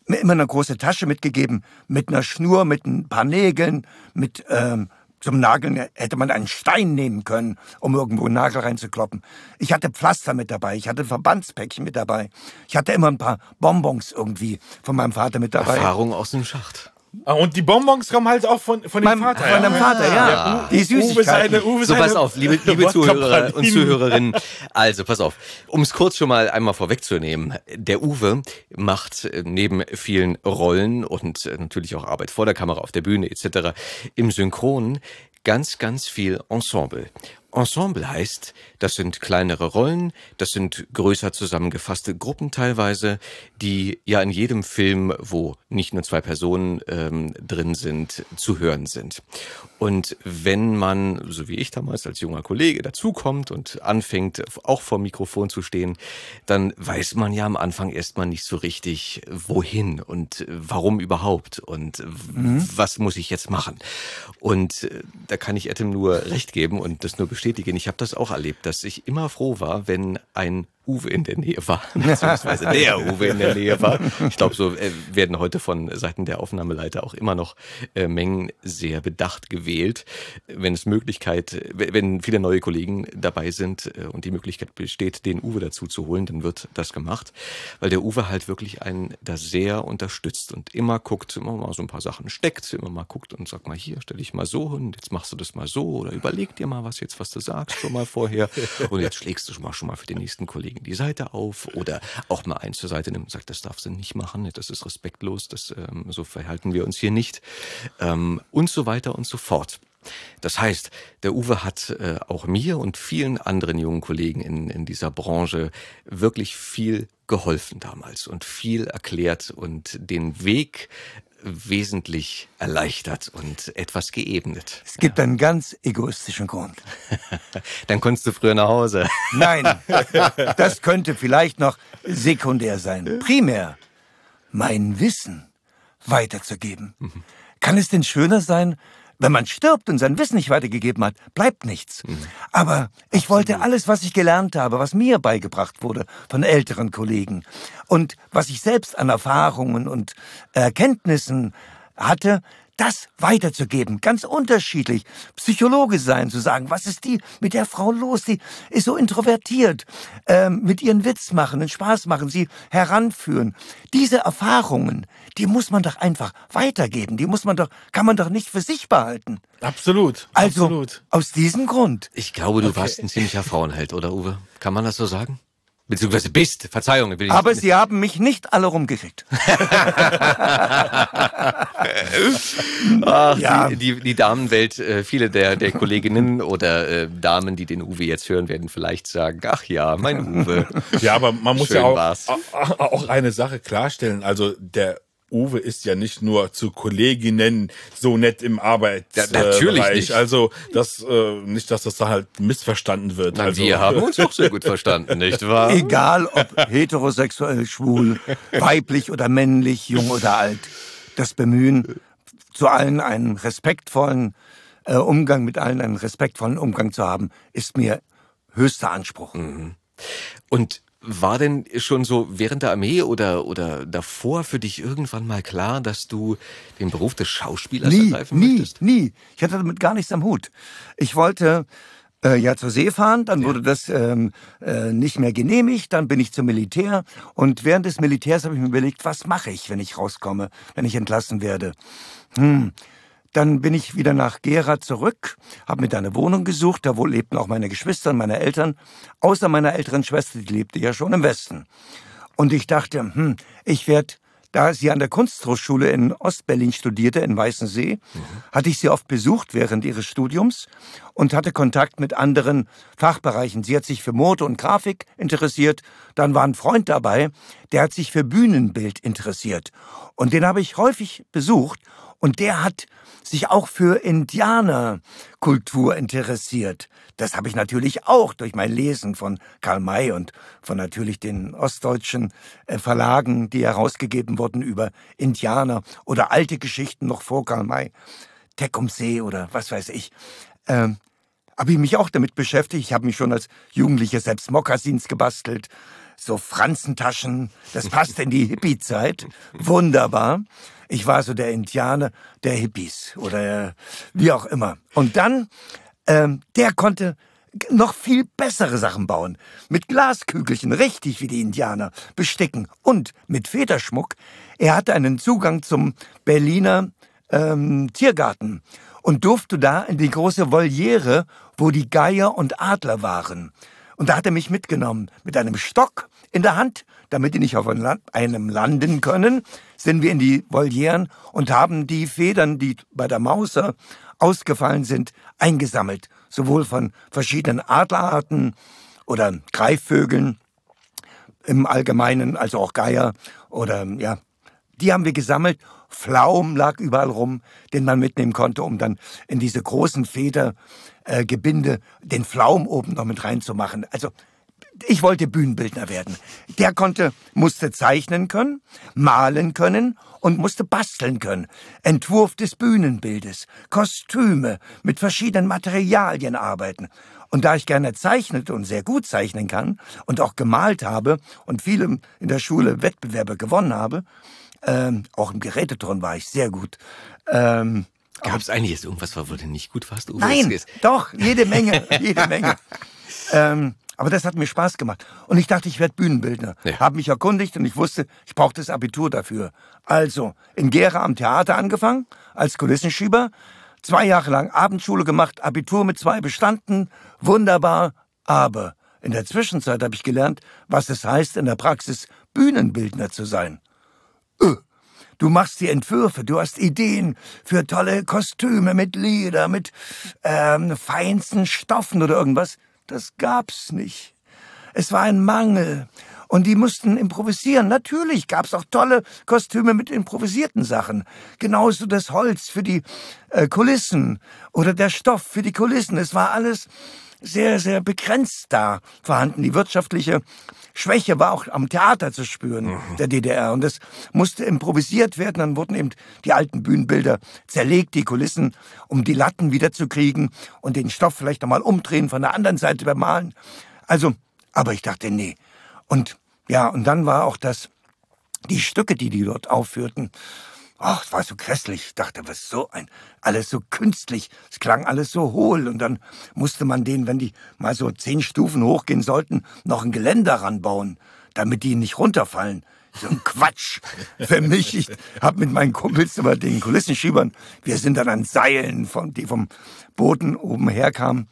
mir immer eine große Tasche mitgegeben, mit einer Schnur, mit ein paar Nägeln, mit ähm, zum Nageln hätte man einen Stein nehmen können, um irgendwo einen Nagel reinzukloppen. Ich hatte Pflaster mit dabei, ich hatte Verbandspäckchen mit dabei. Ich hatte immer ein paar Bonbons irgendwie von meinem Vater mit dabei. Erfahrung aus dem Schacht. Ah, Und die Bonbons kommen halt auch von, von dem Meinem, Vater. von meinem Vater, ja. Ja, Die Uwe Süßigkeiten. seine, Uwe So, pass auf, liebe, liebe Zuhörer und. Zuhörerinnen. Also, pass auf. Um es kurz schon mal einmal vorwegzunehmen. Der Uwe macht äh, neben vielen Rollen und äh, natürlich auch Arbeit vor der Kamera, auf der Bühne etc. im Synchron ganz, ganz viel Ensemble. Ensemble heißt, das sind kleinere Rollen, das sind größer zusammengefasste Gruppen teilweise, die ja in jedem Film, wo nicht nur zwei Personen ähm, drin sind, zu hören sind. Und wenn man, so wie ich damals als junger Kollege, dazukommt und anfängt, auch vor dem Mikrofon zu stehen, dann weiß man ja am Anfang erstmal nicht so richtig, wohin und warum überhaupt und was muss ich jetzt machen. Und äh, da kann ich Adam nur recht geben und das nur bestätigen. Ich habe das auch erlebt, dass ich immer froh war, wenn ein Uwe in der Nähe war, beziehungsweise der Uwe in der Nähe war. Ich glaube, so äh, werden heute von Seiten der Aufnahmeleiter auch immer noch äh, Mengen sehr bedacht gewählt. Wenn es Möglichkeit, wenn viele neue Kollegen dabei sind äh, und die Möglichkeit besteht, den Uwe dazu zu holen, dann wird das gemacht, weil der Uwe halt wirklich einen da sehr unterstützt und immer guckt, immer mal so ein paar Sachen steckt, immer mal guckt und sagt mal hier, stell dich mal so hin, jetzt machst du das mal so oder überleg dir mal was jetzt, was du sagst schon mal vorher und jetzt schlägst du schon mal schon mal für den nächsten Kollegen die Seite auf oder auch mal eins zur Seite nimmt und sagt, das darfst du nicht machen, das ist respektlos, das ähm, so verhalten wir uns hier nicht ähm, und so weiter und so fort. Das heißt, der Uwe hat äh, auch mir und vielen anderen jungen Kollegen in, in dieser Branche wirklich viel geholfen damals und viel erklärt und den Weg wesentlich erleichtert und etwas geebnet. Es gibt einen ganz egoistischen Grund. Dann konntest du früher nach Hause. Nein, das könnte vielleicht noch sekundär sein. Primär, mein Wissen weiterzugeben. Kann es denn schöner sein, wenn man stirbt und sein Wissen nicht weitergegeben hat, bleibt nichts. Aber ich wollte alles, was ich gelernt habe, was mir beigebracht wurde von älteren Kollegen. Und was ich selbst an Erfahrungen und Erkenntnissen hatte, das weiterzugeben, ganz unterschiedlich. Psychologe sein, zu sagen, was ist die mit der Frau los? Die ist so introvertiert, ähm, mit ihren Witz machen, den Spaß machen, sie heranführen. Diese Erfahrungen, die muss man doch einfach weitergeben. Die muss man doch, kann man doch nicht für sich behalten. Absolut. Also absolut. aus diesem Grund. Ich glaube, du warst ein ziemlicher Frauenheld, oder Uwe? Kann man das so sagen? Beziehungsweise bist, Verzeihung. ich will Aber nicht- sie haben mich nicht alle rumgekriegt. Ach, Ja. die, die, die Damenwelt, äh, viele der, der Kolleginnen oder äh, Damen, die den Uwe jetzt hören, werden vielleicht sagen, ach ja, mein Uwe. Ja, aber man muss Schön ja auch, war's. auch auch eine Sache klarstellen. Also der Uwe ist ja nicht nur zu Kolleginnen so nett im Arbeitsbereich. Ja, natürlich nicht. Also das äh, nicht, dass das da halt missverstanden wird. Na, also wir haben uns auch sehr gut verstanden, nicht wahr? Egal ob heterosexuell, schwul, weiblich oder männlich, jung oder alt. Das Bemühen, zu allen einen respektvollen äh, Umgang, mit allen einen respektvollen Umgang zu haben, ist mir höchster Anspruch. Und war denn schon so während der Armee oder, oder davor für dich irgendwann mal klar, dass du den Beruf des Schauspielers Nie, ergreifen nie, möchtest? nie. Ich hatte damit gar nichts am Hut. Ich wollte Äh, ja, zur See fahren, dann wurde das ähm, äh, nicht mehr genehmigt, dann bin ich zum Militär und während des Militärs habe ich mir überlegt, was mache ich, wenn ich rauskomme, wenn ich entlassen werde. Hm. Dann bin ich wieder nach Gera zurück, habe mir da eine Wohnung gesucht, da wo lebten auch meine Geschwister und meine Eltern, außer meiner älteren Schwester, die lebte ja schon im Westen. Und ich dachte, hm, ich werde da sie an der Kunsthochschule in Ostberlin studierte, in Weißensee, mhm. hatte ich sie oft besucht während ihres Studiums und hatte Kontakt mit anderen Fachbereichen. Sie hat sich für Mode und Grafik interessiert. Dann war ein Freund dabei, der hat sich für Bühnenbild interessiert. Und den habe ich häufig besucht. Und der hat sich auch für Indianerkultur interessiert. Das habe ich natürlich auch durch mein Lesen von Karl May und von natürlich den ostdeutschen äh, Verlagen, die herausgegeben wurden über Indianer oder alte Geschichten noch vor Karl May, Tecumseh oder was weiß ich. Ähm, habe ich mich auch damit beschäftigt. Ich habe mich schon als Jugendlicher selbst Mokassins gebastelt, so Franzentaschen. Das passt in die Hippie-Zeit. Wunderbar. Ich war so der Indianer der Hippies oder wie auch immer. Und dann ähm, der konnte noch viel bessere Sachen bauen. Mit Glaskügelchen, richtig wie die Indianer, besticken und mit Federschmuck. Er hatte einen Zugang zum Berliner ähm, Tiergarten und durfte da in die große Voliere, wo die Geier und Adler waren. Und da hat er mich mitgenommen mit einem Stock in der Hand, damit die nicht auf einem landen können, sind wir in die Volieren und haben die Federn, die bei der Mauser ausgefallen sind, eingesammelt, sowohl von verschiedenen Adlerarten oder Greifvögeln im Allgemeinen, also auch Geier oder ja, die haben wir gesammelt. Pflaum lag überall rum, den man mitnehmen konnte, um dann in diese großen Federgebinde äh, den Pflaum oben noch mit reinzumachen. Also ich wollte Bühnenbildner werden. Der konnte, musste zeichnen können, malen können und musste basteln können. Entwurf des Bühnenbildes, Kostüme, mit verschiedenen Materialien arbeiten. Und da ich gerne zeichnete und sehr gut zeichnen kann und auch gemalt habe und viele in der Schule Wettbewerbe gewonnen habe, ähm, auch im Geräteturnen war ich sehr gut. Ähm, Gab es eigentlich jetzt irgendwas, wo du nicht gut warst? Uwe? Nein, doch, jede Menge, jede Menge. ähm, aber das hat mir Spaß gemacht. Und ich dachte, ich werde Bühnenbildner. Ja. Habe mich erkundigt und ich wusste, ich brauche das Abitur dafür. Also in Gera am Theater angefangen, als Kulissenschieber. Zwei Jahre lang Abendschule gemacht, Abitur mit zwei bestanden. Wunderbar. Aber in der Zwischenzeit habe ich gelernt, was es heißt, in der Praxis Bühnenbildner zu sein. Öh. Du machst die Entwürfe, du hast Ideen für tolle Kostüme mit Leder, mit ähm, feinsten Stoffen oder irgendwas. Das gab's nicht. Es war ein Mangel. Und die mussten improvisieren. Natürlich gab's auch tolle Kostüme mit improvisierten Sachen. Genauso das Holz für die äh, Kulissen oder der Stoff für die Kulissen. Es war alles sehr, sehr begrenzt da vorhanden. Die wirtschaftliche Schwäche war auch am Theater zu spüren, mhm. der DDR. Und es musste improvisiert werden. Dann wurden eben die alten Bühnenbilder zerlegt, die Kulissen, um die Latten wiederzukriegen und den Stoff vielleicht nochmal umdrehen, von der anderen Seite bemalen. Also, aber ich dachte, nee. Und ja, und dann war auch das, die Stücke, die die dort aufführten, Ach, es war so grässlich. Ich dachte, was so ein, alles so künstlich. Es klang alles so hohl. Und dann musste man denen, wenn die mal so zehn Stufen hochgehen sollten, noch ein Geländer ranbauen, damit die nicht runterfallen. So ein Quatsch. Für mich, ich hab mit meinen Kumpels über den Kulissenschiebern, wir sind dann an Seilen, von, die vom Boden oben herkamen,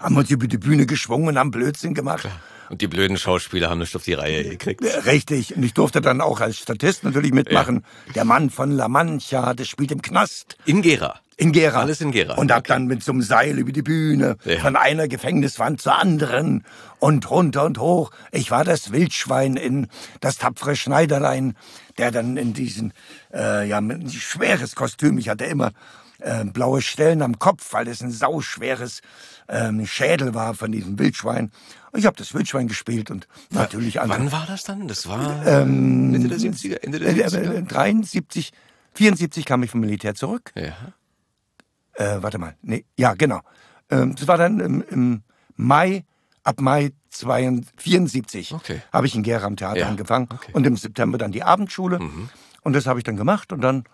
haben uns über die Bühne geschwungen und haben Blödsinn gemacht. Klar. Und die blöden Schauspieler haben nicht auf die Reihe gekriegt. Richtig. Und ich durfte dann auch als Statist natürlich mitmachen. Ja. Der Mann von La Mancha, das spielt im Knast. In Gera. In Gera. Alles in Gera. Und hab okay. dann mit so einem Seil über die Bühne, ja. von einer Gefängniswand zur anderen und runter und hoch. Ich war das Wildschwein in das tapfere Schneiderlein, der dann in diesen, äh, ja, ein schweres Kostüm, ich hatte immer äh, blaue Stellen am Kopf, weil es ein sauschweres ähm, Schädel war von diesem Wildschwein. Ich habe das Wildschwein gespielt und natürlich Wann andere. war das dann? Das war ähm, Mitte der 70er, Ende der 70er? Äh, 73, 74 kam ich vom Militär zurück. Ja. Äh, warte mal, nee, ja, genau. Ähm, das war dann im, im Mai, ab Mai 74 okay. habe ich in Gera am Theater ja. angefangen okay. und im September dann die Abendschule. Mhm. Und das habe ich dann gemacht und dann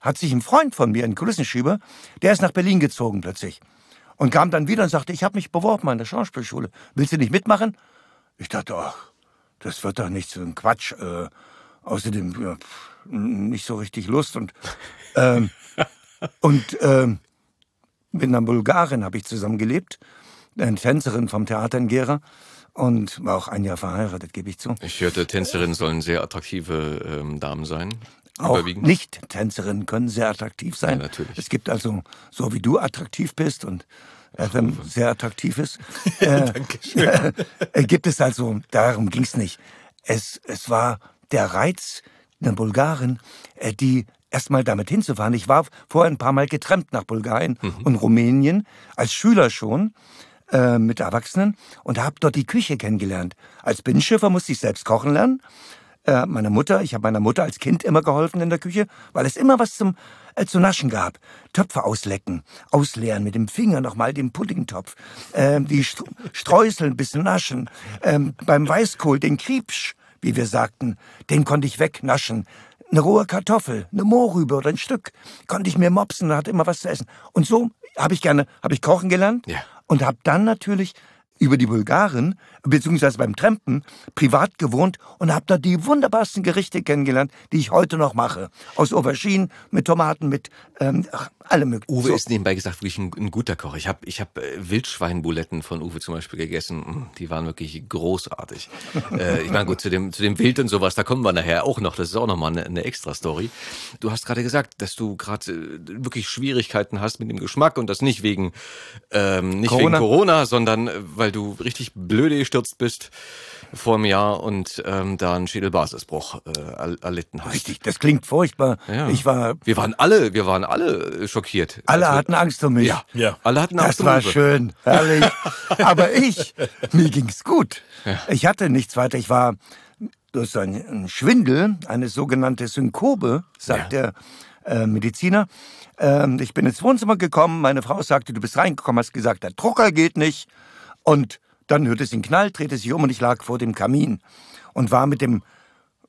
hat sich ein Freund von mir, ein Kulissenschieber, der ist nach Berlin gezogen plötzlich. Und kam dann wieder und sagte, ich habe mich beworben an der Schauspielschule. Willst du nicht mitmachen? Ich dachte, ach, das wird doch nicht so ein Quatsch. Äh, außerdem ja, pff, nicht so richtig Lust. Und, ähm, und ähm, mit einer Bulgarin habe ich zusammengelebt, eine Tänzerin vom Theater in Gera und war auch ein Jahr verheiratet, gebe ich zu. Ich hörte, Tänzerinnen sollen sehr attraktive ähm, Damen sein. Auch. Nicht-Tänzerinnen können sehr attraktiv sein. Ja, natürlich. Es gibt also, so wie du attraktiv bist und Adam sehr attraktiv ist, äh, äh, gibt es also, darum ging es nicht. Es, es war der Reiz einer Bulgarin, äh, die erstmal damit hinzufahren. Ich war vorher ein paar Mal getrennt nach Bulgarien und Rumänien, als Schüler schon äh, mit Erwachsenen und habe dort die Küche kennengelernt. Als Binnenschiffer musste ich selbst kochen lernen. Äh, meiner Mutter, ich habe meiner Mutter als Kind immer geholfen in der Küche, weil es immer was zum äh, zu naschen gab. Töpfe auslecken, ausleeren mit dem Finger nochmal den Puddingtopf, ähm, die St Streusel ein bisschen naschen, ähm, beim Weißkohl den Kriepsch, wie wir sagten, den konnte ich wegnaschen. Eine rohe Kartoffel, eine Mohrrübe oder ein Stück konnte ich mir mopsen und hatte immer was zu essen. Und so habe ich gerne, habe ich kochen gelernt Ja. und habe dann natürlich über die Bulgaren, beziehungsweise beim Trampen, privat gewohnt und habe da die wunderbarsten Gerichte kennengelernt, die ich heute noch mache. Aus Auberginen, mit Tomaten, mit ähm, ach, allem möglichen. Uwe So. ist nebenbei gesagt wirklich ein, ein guter Koch. Ich habe ich hab äh, Wildschweinbuletten von Uwe zum Beispiel gegessen. Mm, Die waren wirklich großartig. äh, ich meine, gut, zu dem, zu dem Wild und sowas, da kommen wir nachher auch noch. Das ist auch nochmal eine, eine extra Story. Du hast gerade gesagt, dass du gerade äh, wirklich Schwierigkeiten hast mit dem Geschmack und das nicht wegen, ähm, nicht Corona. wegen Corona, sondern äh, weil du richtig blöde gestürzt bist vor einem Jahr und ähm, da einen Schädelbasisbruch äh, erl- erlitten hast. Richtig, das klingt furchtbar. Ja. Ich war, Wir waren alle, wir waren alle schockiert. alle Als wir- hatten Angst um mich. Ja, Ja. alle hatten Angst Das um war Uwe. schön, herrlich. Aber ich, mir ging's gut. Ich hatte nichts weiter. Ich war durch so einen Schwindel, eine sogenannte Synkope, sagt der äh, Mediziner. Ähm, ich bin ins Wohnzimmer gekommen, meine Frau sagte, du bist reingekommen, hast gesagt, der Drucker geht nicht. Und dann hörte sie einen Knall, drehte sich um und ich lag vor dem Kamin und war mit dem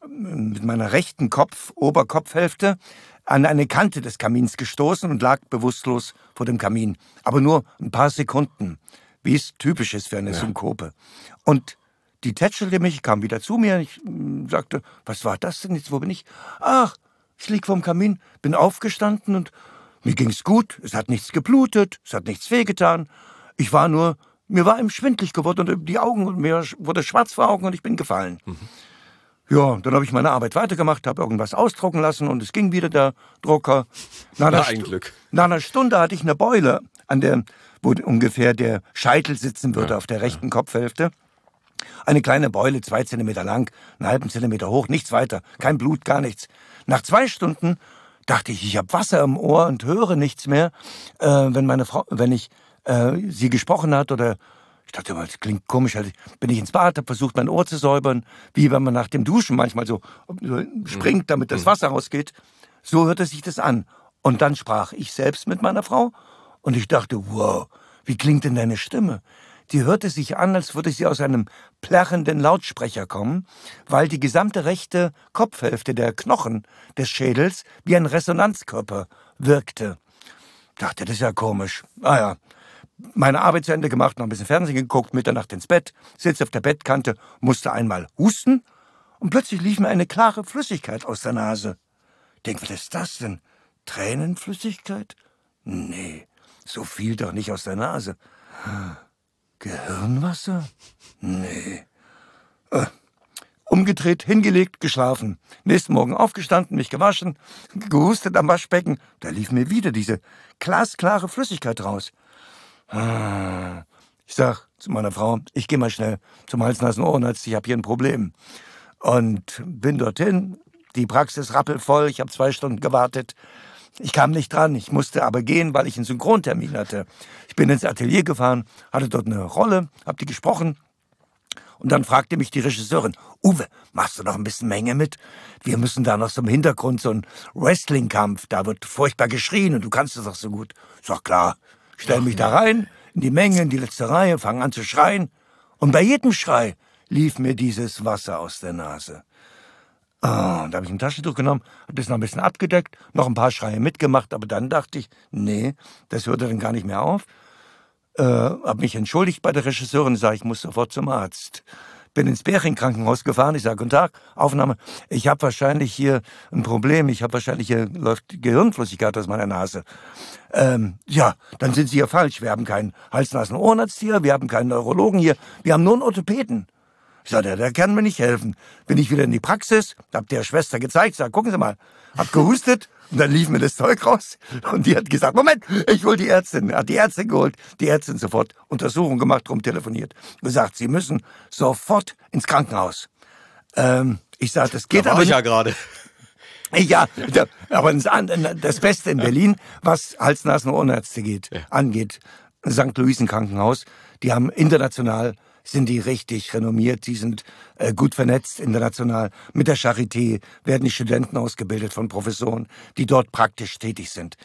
mit meiner rechten Kopf, Oberkopfhälfte an eine Kante des Kamins gestoßen und lag bewusstlos vor dem Kamin. Aber nur ein paar Sekunden, wie es typisch ist für eine Synkope. Und die tätschelte mich, kam wieder zu mir. Ich mm, sagte, was war das denn jetzt? Wo bin ich? Ach, ich lieg vorm Kamin, bin aufgestanden und mir ging's gut. Es hat nichts geblutet, es hat nichts wehgetan. Ich war nur, mir war ihm schwindlig geworden und die Augen, und mir wurde schwarz vor Augen und ich bin gefallen. Ja, dann habe ich meine Arbeit weitergemacht, habe irgendwas ausdrucken lassen und es ging wieder der Drucker. Nach einer Na, ein Glück. Nach einer Stunde hatte ich eine Beule, an der, wo ungefähr der Scheitel sitzen würde auf der rechten Kopfhälfte. Eine kleine Beule, zwei Zentimeter lang, einen halben Zentimeter hoch, nichts weiter, kein Blut, gar nichts. Nach zwei Stunden dachte ich, ich habe Wasser im Ohr und höre nichts mehr, äh, wenn meine Frau, wenn ich äh, sie gesprochen hat oder ich dachte mal, das klingt komisch. Also bin ich ins Bad, habe versucht, mein Ohr zu säubern, wie wenn man nach dem Duschen manchmal so springt, damit das Wasser rausgeht. So hörte sich das an. Und dann sprach ich selbst mit meiner Frau und ich dachte, wow, wie klingt denn deine Stimme? Die hörte sich an, als würde sie aus einem plärrenden Lautsprecher kommen, weil die gesamte rechte Kopfhälfte der Knochen des Schädels wie ein Resonanzkörper wirkte. Dachte, das ist ja komisch. Ah ja, meine Arbeit zu Ende gemacht, noch ein bisschen Fernsehen geguckt, Mitternacht ins Bett, sitze auf der Bettkante, musste einmal husten und plötzlich lief mir eine klare Flüssigkeit aus der Nase. Denk, was ist das denn? Tränenflüssigkeit? Nee, so viel doch nicht aus der Nase. Gehirnwasser? Nee. Äh, umgedreht, hingelegt, geschlafen. Nächsten Morgen aufgestanden, mich gewaschen, gehustet am Waschbecken. Da lief mir wieder diese glasklare Flüssigkeit raus. Ah. Ich sag zu meiner Frau, ich gehe mal schnell zum Hals-Nasen-Ohrenarzt, ich habe hier ein Problem. Und bin dorthin, die Praxis rappelvoll, ich habe zwei Stunden gewartet. Ich kam nicht dran, ich musste aber gehen, weil ich einen Synchrontermin hatte. Ich bin ins Atelier gefahren, hatte dort eine Rolle, hab die gesprochen. Und dann fragte mich die Regisseurin, Uwe, machst du noch ein bisschen Menge mit? Wir müssen da noch so im Hintergrund so einen Wrestling-Kampf, da wird furchtbar geschrien und du kannst es doch so gut. Ich sag, klar, stell mich da rein, in die Menge, in die letzte Reihe, fang an zu schreien. Und bei jedem Schrei lief mir dieses Wasser aus der Nase. Ah, da habe ich ein Taschentuch genommen, habe das noch ein bisschen abgedeckt, noch ein paar Schreie mitgemacht, aber dann dachte ich, nee, das hörte dann gar nicht mehr auf. äh, habe mich entschuldigt bei der Regisseurin, sage ich muss sofort zum Arzt. Bin ins Bäring-Krankenhaus gefahren. Ich sage, guten Tag, Aufnahme. Ich habe wahrscheinlich hier ein Problem. Ich habe wahrscheinlich hier läuft Gehirnflüssigkeit aus meiner Nase. Ähm, ja, dann sind Sie hier falsch. Wir haben keinen Hals-Nasen-Ohrenarzt hier. Wir haben keinen Neurologen hier. Wir haben nur einen Orthopäden. Ich sag, der, der kann mir nicht helfen. Bin ich wieder in die Praxis, hab der Schwester gezeigt, sag, gucken Sie mal, hab gehustet und dann lief mir das Zeug raus und die hat gesagt, Moment, ich hol die Ärztin. Hat die Ärztin geholt, die Ärztin sofort Untersuchung gemacht, rum telefoniert, gesagt, Sie müssen sofort ins Krankenhaus. Ähm, ich sag, das geht Da war aber ich nicht. ja gerade. Ja, aber das, Beste in Berlin, was Hals, Nasen, Ohrenärzte geht, angeht, St. Luisen Krankenhaus, die haben international sind die richtig renommiert, die sind äh, gut vernetzt international. Mit der Charité werden die Studenten ausgebildet von Professoren, die dort praktisch tätig sind.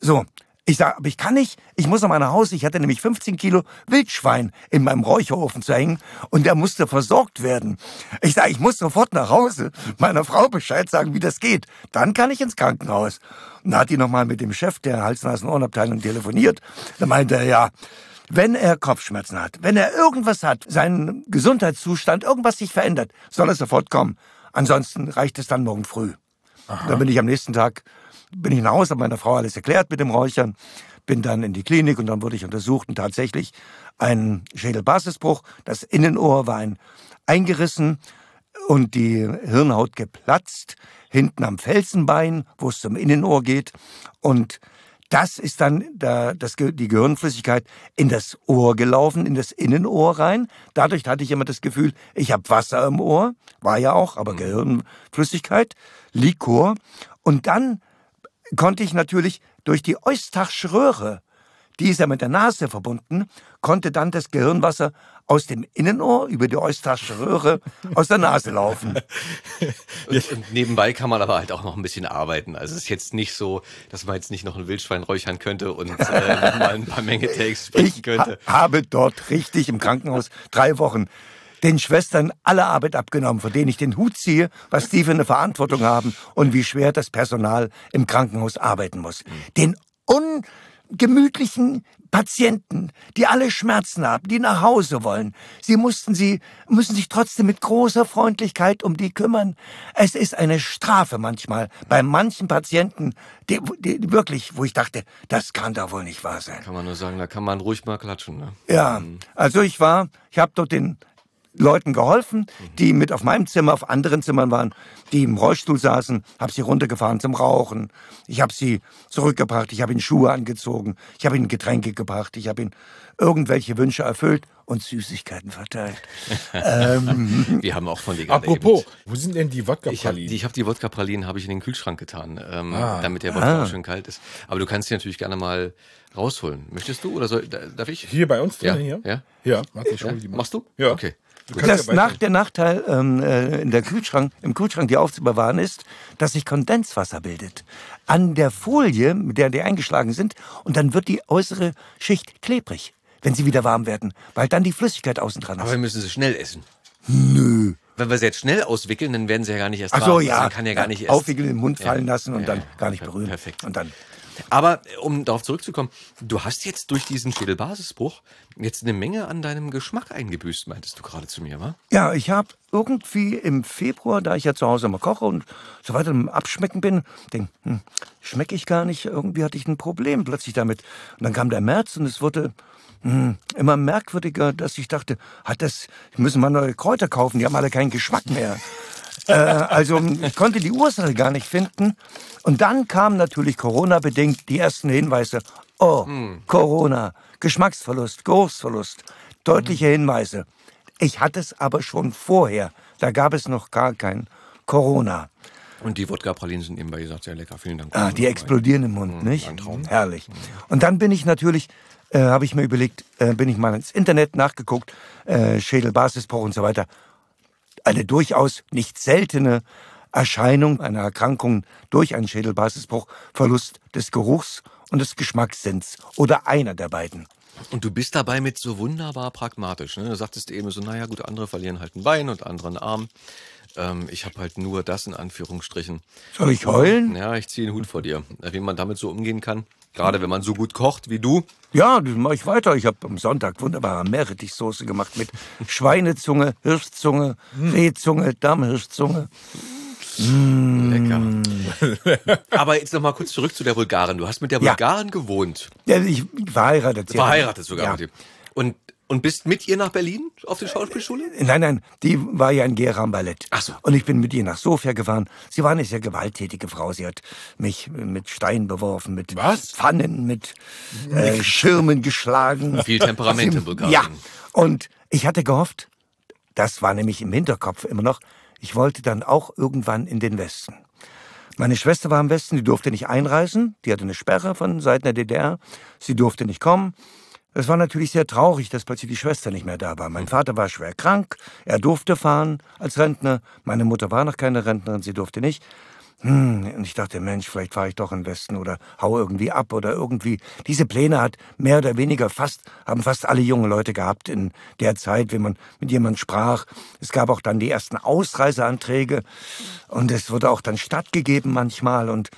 So, ich sag, aber ich kann nicht, ich muss nach Hause. Ich hatte nämlich 15 Kilo Wildschwein in meinem Räucherofen zu hängen und der musste versorgt werden. Ich sag, ich muss sofort nach Hause, meiner Frau Bescheid sagen, wie das geht. Dann kann ich ins Krankenhaus. Und da hat die noch mal mit dem Chef der Hals-Nasen-Ohrenabteilung telefoniert. Da meinte er, ja, wenn er Kopfschmerzen hat, wenn er irgendwas hat, seinen Gesundheitszustand, irgendwas sich verändert, soll er sofort kommen. Ansonsten reicht es dann morgen früh. Dann bin ich am nächsten Tag bin ich nach Hause, habe meiner Frau alles erklärt mit dem Räuchern, bin dann in die Klinik und dann wurde ich untersucht und tatsächlich ein Schädelbasisbruch. Das Innenohr war ein eingerissen und die Hirnhaut geplatzt, hinten am Felsenbein, wo es zum Innenohr geht. Und das ist dann da, das, die Gehirnflüssigkeit in das Ohr gelaufen, in das Innenohr rein. Dadurch hatte ich immer das Gefühl, ich habe Wasser im Ohr, war ja auch, aber Gehirnflüssigkeit, Likor. Und dann konnte ich natürlich durch die Eustachsche Röhre, die ist ja mit der Nase verbunden, konnte dann das Gehirnwasser aus dem Innenohr über die Eustachsche Röhre aus der Nase laufen. Und, und nebenbei kann man aber halt auch noch ein bisschen arbeiten. Also es ist jetzt nicht so, dass man jetzt nicht noch ein Wildschwein räuchern könnte und äh, mal ein paar Menge Takes sprechen Ich könnte. ha habe dort richtig im Krankenhaus drei Wochen den Schwestern alle Arbeit abgenommen, vor denen ich den Hut ziehe, was die für eine Verantwortung haben und wie schwer das Personal im Krankenhaus arbeiten muss. Den ungemütlichen Patienten, die alle Schmerzen haben, die nach Hause wollen. Sie mussten sie, müssen sich trotzdem mit großer Freundlichkeit um die kümmern. Es ist eine Strafe manchmal bei manchen Patienten, die, die wirklich, wo ich dachte, das kann da wohl nicht wahr sein. Kann man nur sagen, da kann man ruhig mal klatschen. Ne? Ja, also ich war, ich habe dort den Leuten geholfen, die mit auf meinem Zimmer, auf anderen Zimmern waren, die im Rollstuhl saßen, habe sie runtergefahren zum Rauchen. Ich habe sie zurückgebracht, ich habe ihnen Schuhe angezogen, ich habe ihnen Getränke gebracht, ich habe ihnen irgendwelche Wünsche erfüllt und Süßigkeiten verteilt. ähm, Wir haben auch von dir Apropos, eben- wo sind denn die Ich habe Wodka-Pralinen? die, ich hab die Wodka-Pralinen habe ich in den Kühlschrank getan, ähm, Ah. damit der Wodka auch schön kalt ist. Aber du kannst die natürlich gerne mal rausholen. Möchtest du oder soll, da- darf ich? Hier bei uns Ja, drin, hier? ja. Ja, warte, ich Ja? die mal. Machst du? Ja. Okay. Das ja nach, der Nachteil ähm, äh, in der Kühlschrank, im Kühlschrank, die aufzubewahren ist, dass sich Kondenswasser bildet. An der Folie, mit der die eingeschlagen sind, und dann wird die äußere Schicht klebrig, wenn sie wieder warm werden, weil dann die Flüssigkeit außen dran ist. Aber wir müssen sie schnell essen. Nö. Wenn wir sie jetzt schnell auswickeln, dann werden sie ja gar nicht erst Ach warm. so, Also ja. man kann ja gar nicht erst. Aufwickeln, in den Mund Ja. fallen lassen und Ja, dann ja. gar nicht berühren. perfekt. Und dann. Aber äh, um darauf zurückzukommen, du hast jetzt durch diesen Schädelbasisbruch jetzt eine Menge an deinem Geschmack eingebüßt, meintest du gerade zu mir, wa? Ja, ich habe irgendwie im Februar, da ich ja zu Hause immer koche und so weiter im Abschmecken bin, denk, hm, schmecke ich gar nicht. Irgendwie hatte ich ein Problem plötzlich damit. Und dann kam der März und es wurde hm, immer merkwürdiger, dass ich dachte, hat das, müssen mal neue Kräuter kaufen, die haben alle keinen Geschmack mehr. äh, also ich konnte die Ursache gar nicht finden. Und dann kamen natürlich Corona-bedingt die ersten Hinweise. Oh, Corona, Geschmacksverlust, Geruchsverlust, deutliche Hinweise. Ich hatte es aber schon vorher. Da gab es noch gar kein Corona. Und die Wodka-Pralinen sind nebenbei gesagt sehr lecker. Vielen Dank. Ah, die explodieren im Mund, nicht? ein Traum. Herrlich. Und dann bin ich natürlich, äh, habe ich mir überlegt, äh, bin ich mal ins Internet nachgeguckt, äh, Schädelbasisbruch und so weiter. Eine durchaus nicht seltene Erscheinung einer Erkrankung durch einen Schädelbasisbruch, Verlust des Geruchs und des Geschmackssinns oder einer der beiden. Und du bist dabei mit so wunderbar pragmatisch. Ne? Du sagtest eben so, naja gut, andere verlieren halt ein Bein und andere einen Arm. Ähm, ich habe halt nur das in Anführungsstrichen. Soll ich heulen? Ja, ich ziehe den Hut vor dir. Wie man damit so umgehen kann. Gerade wenn man so gut kocht wie du. Ja, das mache ich weiter. Ich habe am Sonntag wunderbare Meerrettichsoße gemacht mit Schweinezunge, Hirschzunge, Rehzunge, Dammhirschzunge. Lecker. Aber jetzt noch mal kurz zurück zu der Bulgarin. Du hast mit der Ja. Bulgarin gewohnt. Ja, ich verheiratet. sie. Verheiratet sogar Ja. mit ihr. Und, und bist mit ihr nach Berlin auf die Schauspielschule? Nein, nein, die war ja in Gera am Ballett. Ach so. Und ich bin mit ihr nach Sofia gefahren. Sie war eine sehr gewalttätige Frau. Sie hat mich mit Steinen beworfen, mit Was? Pfannen, mit äh, Schirmen geschlagen. Viel Temperament in Bulgarien. Ja, und ich hatte gehofft, das war nämlich im Hinterkopf immer noch, ich wollte dann auch irgendwann in den Westen. Meine Schwester war im Westen, die durfte nicht einreisen, die hatte eine Sperre von Seiten der DDR, sie durfte nicht kommen. Es war natürlich sehr traurig, dass plötzlich die Schwester nicht mehr da war. Mein Vater war schwer krank, er durfte fahren als Rentner, meine Mutter war noch keine Rentnerin, sie durfte nicht. Hm, und ich dachte, Mensch, vielleicht fahre ich doch in den Westen oder hau irgendwie ab oder irgendwie. Diese Pläne hat mehr oder weniger fast, haben fast alle jungen Leute gehabt in der Zeit, wenn man mit jemandem sprach. Es gab auch dann die ersten Ausreiseanträge und es wurde auch dann stattgegeben manchmal und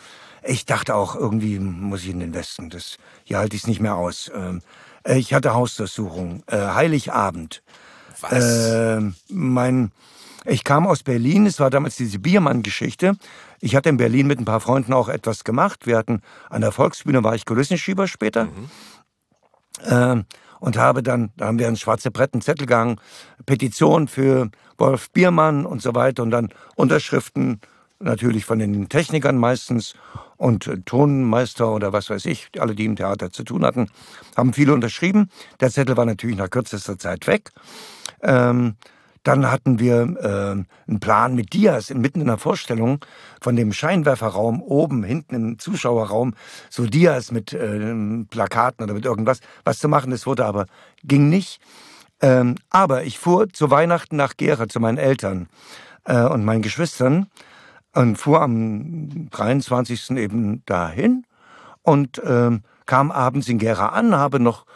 ich dachte auch, irgendwie muss ich in den Westen. Das, hier halte ich es nicht mehr aus. Ähm, äh, ich hatte Hausdurchsuchung, äh, Heiligabend. Was? Ähm, mein, ich kam aus Berlin, es war damals diese Biermann-Geschichte. Ich hatte in Berlin mit ein paar Freunden auch etwas gemacht. Wir hatten an der Volksbühne, war ich Kulissenschieber später. Ähm, und habe dann, da haben wir ein schwarze Brett, einen Zettel gegangen, Petition für Wolf Biermann und so weiter und dann Unterschriften natürlich von den Technikern meistens und äh, Tonmeister oder was weiß ich, alle, die im Theater zu tun hatten, haben viele unterschrieben. Der Zettel war natürlich nach kürzester Zeit weg. Ähm, dann hatten wir ähm, einen Plan mit Dias mitten in der Vorstellung von dem Scheinwerferraum oben, hinten im Zuschauerraum, so Dias mit ähm, Plakaten oder mit irgendwas, was zu machen. Das wurde aber, ging nicht. Ähm, aber ich fuhr zu Weihnachten nach Gera zu meinen Eltern äh, und meinen Geschwistern und fuhr am 23. eben dahin und ähm, kam abends in Gera an, habe noch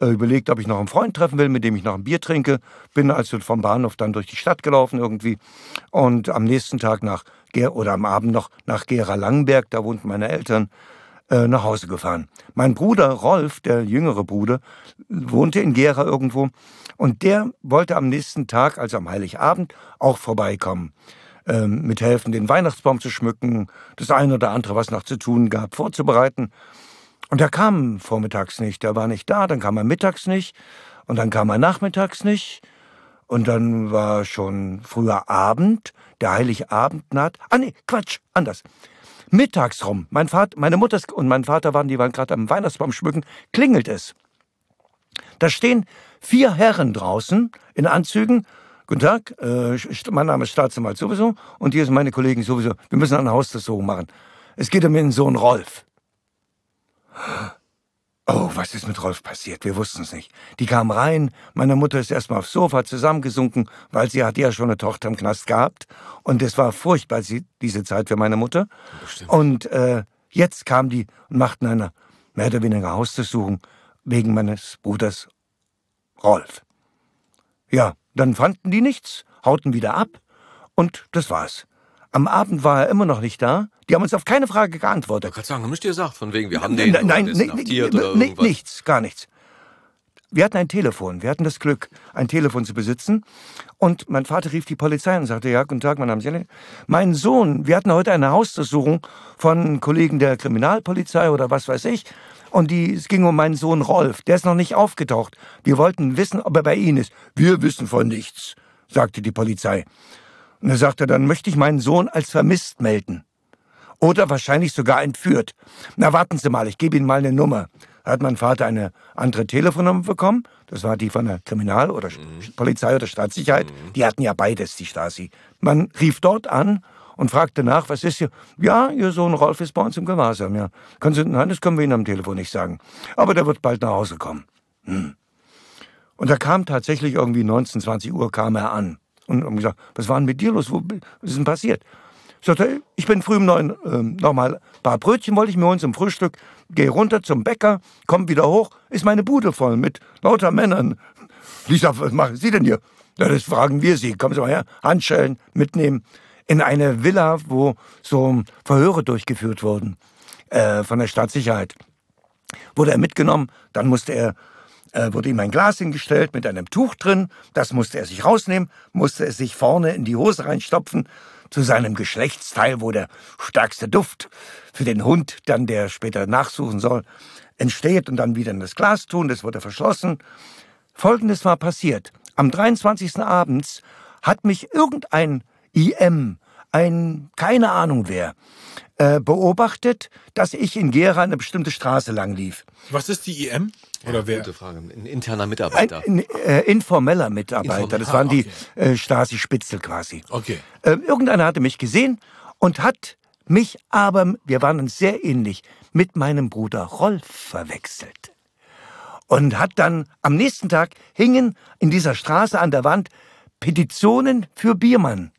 äh, überlegt, ob ich noch einen Freund treffen will, mit dem ich noch ein Bier trinke. Bin also vom Bahnhof dann durch die Stadt gelaufen irgendwie und am nächsten Tag nach Ger oder am Abend noch nach Gera Langenberg, da wohnten meine Eltern, äh, nach Hause gefahren. Mein Bruder Rolf, der jüngere Bruder, wohnte in Gera irgendwo und der wollte am nächsten Tag, also am Heiligabend, auch vorbeikommen ähm, mithelfen, den Weihnachtsbaum zu schmücken, das eine oder andere, was noch zu tun gab, vorzubereiten. Und er kam vormittags nicht, er war nicht da, dann kam er mittags nicht und dann kam er nachmittags nicht und dann war schon früher Abend, der Heiligabend naht. Ah nee, Quatsch, anders. Mittags rum, mein Vater, meine Mutter und mein Vater waren, die waren gerade am Weihnachtsbaum schmücken, klingelt es. Da stehen vier Herren draußen in Anzügen. Guten Tag, äh, mein Name ist Staatsanwalt sowieso und hier sind meine Kollegen sowieso. Wir müssen eine Hausdurchsuchung machen. Es geht um ihren Sohn Rolf. Oh, was ist mit Rolf passiert? Wir wussten es nicht. Die kamen rein, meine Mutter ist erstmal aufs Sofa zusammengesunken, weil sie hatte ja schon eine Tochter im Knast gehabt. Und es war furchtbar, diese Zeit für meine Mutter. Und äh, jetzt kamen die und machten eine mehr oder weniger Hausdurchsuchung wegen meines Bruders Rolf. Ja, dann fanden die nichts, hauten wieder ab und das war's. Am Abend war er immer noch nicht da. Die haben uns auf keine Frage geantwortet. Ich kann sagen, haben nicht dir gesagt, von wegen, wir haben den Nein, nein, irgendwas. nichts, gar nichts. Wir hatten ein Telefon. Wir hatten das Glück, ein Telefon zu besitzen. Und mein Vater rief die Polizei und sagte, ja, guten Tag, mein Name ist Jenny. Mein Sohn, wir hatten heute eine Hausdurchsuchung von Kollegen der Kriminalpolizei oder was weiß ich. Und die, es ging um meinen Sohn Rolf. Der ist noch nicht aufgetaucht. Wir wollten wissen, ob er bei Ihnen ist. Wir wissen von nichts, sagte die Polizei. Und er sagte, dann möchte ich meinen Sohn als vermisst melden. Oder wahrscheinlich sogar entführt. Na, warten Sie mal, ich gebe Ihnen mal eine Nummer. Da hat mein Vater eine andere Telefonnummer bekommen. Das war die von der Kriminal- oder Mhm. Polizei oder Staatssicherheit. Die hatten ja beides, die Stasi. Man rief dort an und fragte nach, was ist hier? Ja, Ihr Sohn Rolf ist bei uns im Gewahrsam, ja. Können Sie, nein, das können wir Ihnen am Telefon nicht sagen. Aber der wird bald nach Hause kommen. Hm. Und er kam tatsächlich irgendwie 19, 20 Uhr kam er an. Und haben gesagt, was war denn mit dir los? Wo, was ist denn passiert? Sagte, er, ich bin früh um neun, ähm, nochmal ein paar Brötchen wollte ich mir holen zum Frühstück, gehe runter zum Bäcker, komm wieder hoch, ist meine Bude voll mit lauter Männern. Ich sag, was machen Sie denn hier? Na, das fragen wir Sie. Kommen Sie mal her, Handschellen mitnehmen. In eine Villa, wo so Verhöre durchgeführt wurden äh, von der Staatssicherheit. Wurde er mitgenommen, dann musste er äh, wurde ihm ein Glas hingestellt mit einem Tuch drin. Das musste er sich rausnehmen, musste es sich vorne in die Hose reinstopfen, zu seinem Geschlechtsteil, wo der stärkste Duft für den Hund, dann der später nachsuchen soll, entsteht und dann wieder in das Glas tun. Das wurde verschlossen. Folgendes war passiert. Am 23. abends hat mich irgendein IM, ein keine Ahnung wer, äh, beobachtet, dass ich in Gera eine bestimmte Straße lang lief. Was ist die IM? Oder wer? Gute Frage. Ein interner Mitarbeiter. ein äh, informeller Mitarbeiter, das waren Ah, die okay. äh, Stasi-Spitzel quasi. Okay. Äh, irgendeiner hatte mich gesehen und hat mich aber, wir waren uns sehr ähnlich, mit meinem Bruder Rolf verwechselt. Und hat dann am nächsten Tag hingen in dieser Straße an der Wand Petitionen für Biermann.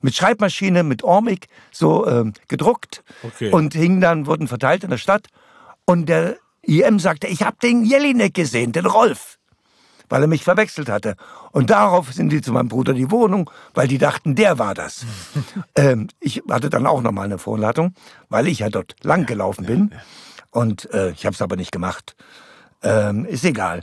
Mit Schreibmaschine, mit Ormig, so ähm, gedruckt. Okay. Und hingen dann, wurden verteilt in der Stadt. Und der IM sagte, ich habe den Jelinek gesehen, den Rolf weil er mich verwechselt hatte. Und darauf sind die zu meinem Bruder die Wohnung, weil die dachten, der war das. ähm, ich hatte dann auch nochmal eine Vorladung, weil ich ja dort lang gelaufen bin. Und äh, ich habe es aber nicht gemacht. Ähm, ist egal.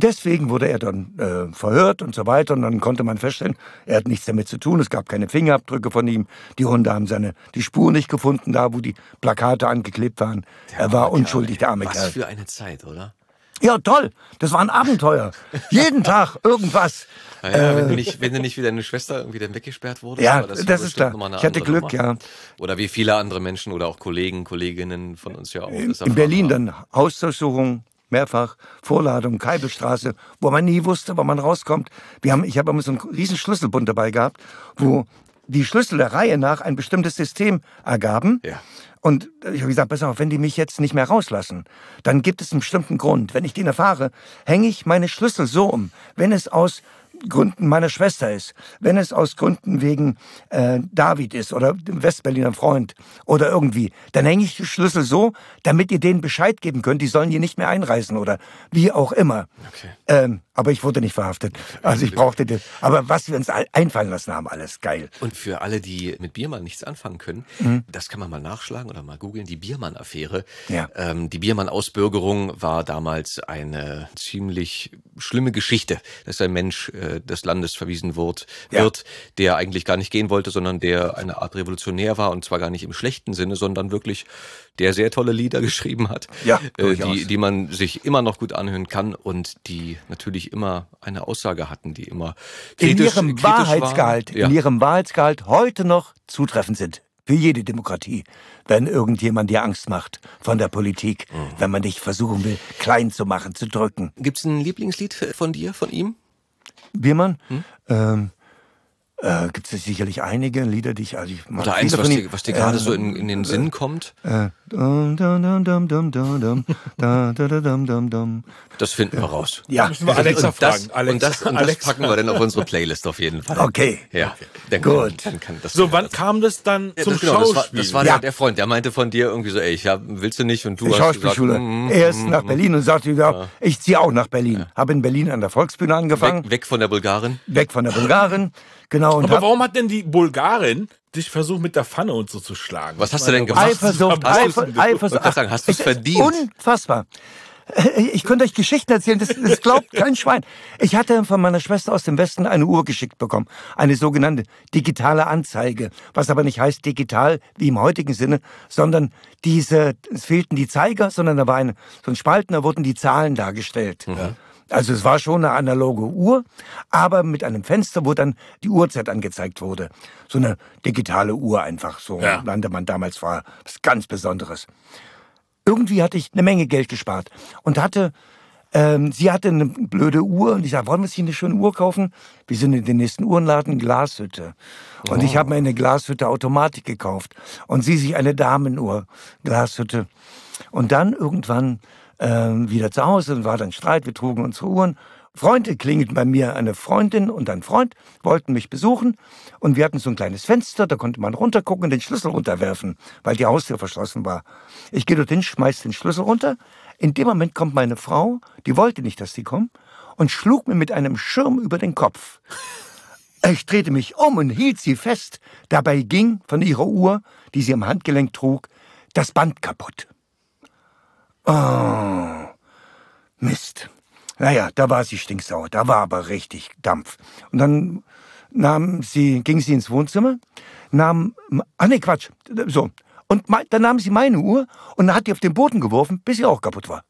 Deswegen wurde er dann äh, verhört und so weiter. Und dann konnte man feststellen, er hat nichts damit zu tun. Es gab keine Fingerabdrücke von ihm. Die Hunde haben seine die Spur nicht gefunden, da wo die Plakate angeklebt waren. er war unschuldig, der arme Was Kerl. für eine Zeit, oder? Ja, toll. Das war ein Abenteuer. Jeden Tag irgendwas. Naja, wenn, du nicht, wenn du nicht wie deine Schwester irgendwie dann weggesperrt wurdest. Ja, das ja ist klar. Ich hatte Glück, Nummer. ja. Oder wie viele andere Menschen oder auch Kollegen, Kolleginnen von uns ja auch. In, das Berlin haben. dann Hausdurchsuchung, mehrfach, Vorladung, Keibelstraße, wo man nie wusste, wann man rauskommt. Wir haben, ich habe immer so einen riesen Schlüsselbund dabei gehabt, wo die Schlüssel der Reihe nach ein bestimmtes System ergaben. Ja. Und ich habe gesagt, pass auf, wenn die mich jetzt nicht mehr rauslassen, dann gibt es einen bestimmten Grund. Wenn ich den erfahre, hänge ich meine Schlüssel so um. Wenn es aus Gründen meiner Schwester ist, wenn es aus Gründen wegen äh, David ist oder dem Westberliner Freund oder irgendwie, dann hänge ich die Schlüssel so, damit ihr denen Bescheid geben könnt, die sollen hier nicht mehr einreisen oder wie auch immer. Okay. Ähm, aber ich wurde nicht verhaftet. Also ich brauchte das. Aber was wir uns all- einfallen lassen haben, alles geil. Und für alle, die mit Biermann nichts anfangen können, Mhm. das kann man mal nachschlagen oder mal googeln, die Biermann-Affäre. Ja. Ähm, die Biermann-Ausbürgerung war damals eine ziemlich schlimme Geschichte, dass ein Mensch äh, des Landes verwiesen wird, Ja. wird, der eigentlich gar nicht gehen wollte, sondern der eine Art Revolutionär war und zwar gar nicht im schlechten Sinne, sondern wirklich der sehr tolle Lieder geschrieben hat, Ja, äh, die, die man sich immer noch gut anhören kann und die natürlich immer eine Aussage hatten, die immer in kritisch, ihrem kritisch waren. Wahrheitsgehalt, Ja. in ihrem Wahrheitsgehalt heute noch zutreffend sind. Für jede Demokratie. Wenn irgendjemand dir Angst macht von der Politik, Mhm. wenn man dich versuchen will, klein zu machen, zu drücken. Gibt's ein Lieblingslied von dir, von ihm? Biermann, Hm? ähm, äh, gibt es sicherlich einige Lieder, die ich, also ich mag Oder eins, was dir, was dir gerade Äh, so in, in den Sinn kommt? Äh, da, da, da, dum, dum. Das finden wir raus. Ja, Müssen wir Alexa und das, fragen. Alexa, und das, und das Alexa. packen wir dann auf unsere Playlist auf jeden Fall. okay. Ja, dann Gut. Kann, dann kann das So, wann kam das dann Ja, zum das, genau, das war, Schauspiel? das war Ja. der, der Freund, der meinte von dir irgendwie so, ey, ich hab, willst du nicht? Und du Die hast Schauspielschule. gesagt, mm, er ist mm, nach mm. Berlin und sagte, ja, ich ziehe auch nach Berlin. Habe in Berlin an der Volksbühne angefangen, weg, weg von der Bulgarin. weg von der Bulgarin. Genau. Und Aber warum hat denn die Bulgarin dich versucht, mit der Pfanne und so zu schlagen? Was hast du denn gemacht? Eifersucht, Eifersucht. sagen, hast du's Es verdient? Unfassbar. Ich könnte euch Geschichten erzählen, das, das glaubt kein Schwein. Ich hatte von meiner Schwester aus dem Westen eine Uhr geschickt bekommen. Eine sogenannte digitale Anzeige. Was aber nicht heißt digital wie im heutigen Sinne, sondern diese, es fehlten die Zeiger, sondern da war eine, so ein Spalten, da wurden die Zahlen dargestellt. Also es war schon eine analoge Uhr, aber mit einem Fenster, wo dann die Uhrzeit angezeigt wurde. So eine digitale Uhr einfach, so Ja. nannte man damals, war was ganz Besonderes irgendwie hatte ich eine Menge Geld gespart und hatte, ähm, sie hatte eine blöde Uhr und ich sagte, wollen wir uns hier eine schöne Uhr kaufen? Wir sind in den nächsten Uhrenladen, Glashütte. Und ich habe mir eine Glashütte Automatik gekauft und sie sich eine Damenuhr, Glashütte. Und dann irgendwann ähm, wieder zu Hause und war dann Streit, wir trugen unsere Uhren. Freunde klingelten bei mir, eine Freundin und ein Freund wollten mich besuchen und wir hatten so ein kleines Fenster, da konnte man runtergucken und den Schlüssel runterwerfen, weil die Haustür verschlossen war. Ich gehe dorthin, schmeiß den Schlüssel runter. In dem Moment kommt meine Frau, die wollte nicht, dass sie kommt, und schlug mir mit einem Schirm über den Kopf. Ich drehte mich um und hielt sie fest. Dabei ging von ihrer Uhr, die sie am Handgelenk trug, das Band kaputt. Oh, Mist. Naja, da war sie stinksauer. Da war aber richtig Dampf. Und dann nahm sie, ging sie ins Wohnzimmer, nahm, ah nee, Quatsch, so. Und dann nahm sie meine Uhr und hat die auf den Boden geworfen, bis sie auch kaputt war.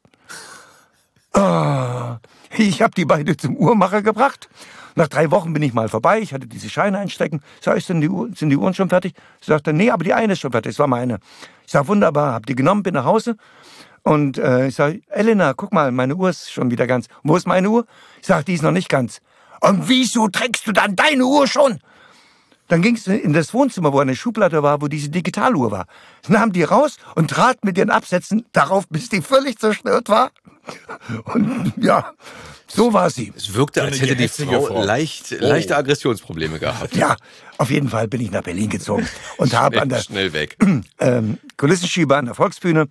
Oh, ich habe die beide zum Uhrmacher gebracht. Nach drei Wochen bin ich mal vorbei. Ich hatte diese Scheine einstecken. Sag ich, sind die, Uhr, sind die Uhren schon fertig? Sie sagte, nee, aber die eine ist schon fertig. Das war meine. Ich sag, wunderbar. Hab die genommen, bin nach Hause. Und äh, ich sag, Elena, guck mal, meine Uhr ist schon wieder ganz. Wo ist meine Uhr? Ich sag, die ist noch nicht ganz. Und wieso trägst du dann deine Uhr schon? Dann ging es in das Wohnzimmer, wo eine Schublade war, wo diese Digitaluhr war. Nahm die raus und trat mit ihren Absätzen darauf, bis die völlig zerstört war. Und ja, so war sie. Es wirkte, als hätte die Frau, Frau. Leicht, oh. leichte Aggressionsprobleme gehabt. Ja, auf jeden Fall bin ich nach Berlin gezogen und habe an der schnell weg. Ähm, Kulissenschieber an der Volksbühne.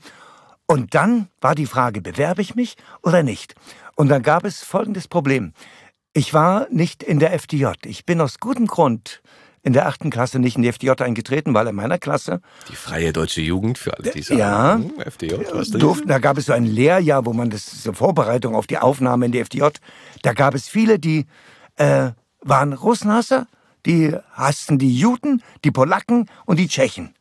Und dann war die Frage, bewerbe ich mich oder nicht? Und dann gab es folgendes Problem. Ich war nicht in der FDJ. Ich bin aus gutem Grund in der achten Klasse nicht in die FDJ eingetreten, weil in meiner Klasse. Die Freie Deutsche Jugend für alle, die sagen, ja, hm, FDJ, was durften, da gab es so ein Lehrjahr, wo man das zur Vorbereitung auf die Aufnahme in die FDJ, da gab es viele, die äh, waren Russenhasser, die hassten die Juden, die Polacken und die Tschechen.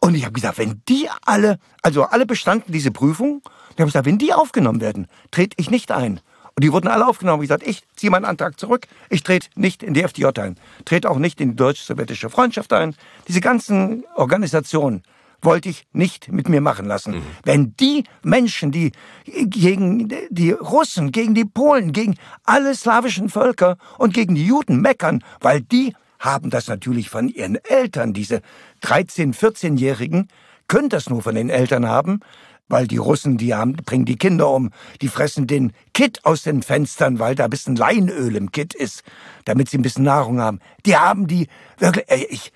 Und ich habe gesagt, wenn die alle, also alle bestanden diese Prüfung, ich habe gesagt, wenn die aufgenommen werden, trete ich nicht ein. Und die wurden alle aufgenommen. Ich sagte, ich ziehe meinen Antrag zurück. Ich trete nicht in die FDJ ein. Trete auch nicht in die deutsch-sowjetische Freundschaft ein. Diese ganzen Organisationen wollte ich nicht mit mir machen lassen. Mhm. Wenn die Menschen, die gegen die Russen, gegen die Polen, gegen alle slawischen Völker und gegen die Juden meckern, weil die haben das natürlich von ihren Eltern, diese 13-, 14-Jährigen, können das nur von den Eltern haben, weil die Russen, die haben, bringen die Kinder um, die fressen den Kit aus den Fenstern, weil da ein bisschen Leinöl im Kit ist, damit sie ein bisschen Nahrung haben. Die haben die wirklich, ey, ich,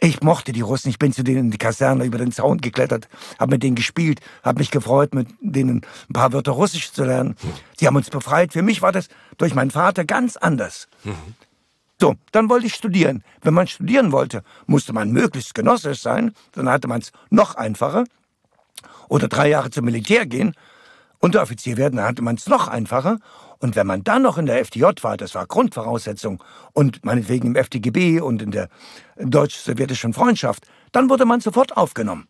ich mochte die Russen. Ich bin zu denen in die Kaserne über den Zaun geklettert, habe mit denen gespielt, habe mich gefreut, mit denen ein paar Wörter Russisch zu lernen. Sie haben uns befreit. Für mich war das durch meinen Vater ganz anders. Mhm. So, dann wollte ich studieren. Wenn man studieren wollte, musste man möglichst genossisch sein. Dann hatte man es noch einfacher oder drei Jahre zum Militär gehen, Unteroffizier werden, dann hatte man es noch einfacher. Und wenn man dann noch in der FDJ war, das war Grundvoraussetzung, und meinetwegen im FDGB und in der deutsch-sowjetischen Freundschaft, dann wurde man sofort aufgenommen.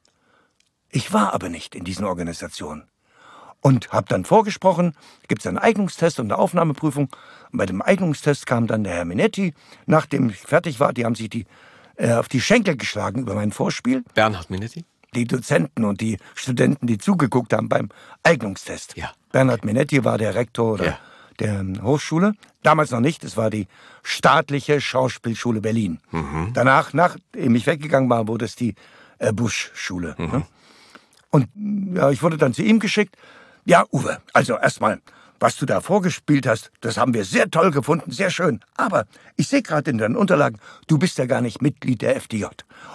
Ich war aber nicht in diesen Organisationen. Und habe dann vorgesprochen, gibt es einen Eignungstest und eine Aufnahmeprüfung. Und bei dem Eignungstest kam dann der Herr Minetti, nachdem ich fertig war, die haben sich die, äh, auf die Schenkel geschlagen über mein Vorspiel. Bernhard Minetti? die Dozenten und die Studenten, die zugeguckt haben beim Eignungstest. Ja. Bernhard Minetti war der Rektor ja. der Hochschule. Damals noch nicht, es war die staatliche Schauspielschule Berlin. Mhm. Danach, nachdem ich weggegangen war, wurde es die äh, Busch-Schule. Mhm. Ne? Und ja, ich wurde dann zu ihm geschickt. Ja, Uwe, also erstmal, was du da vorgespielt hast, das haben wir sehr toll gefunden, sehr schön. Aber ich sehe gerade in deinen Unterlagen, du bist ja gar nicht Mitglied der FDJ.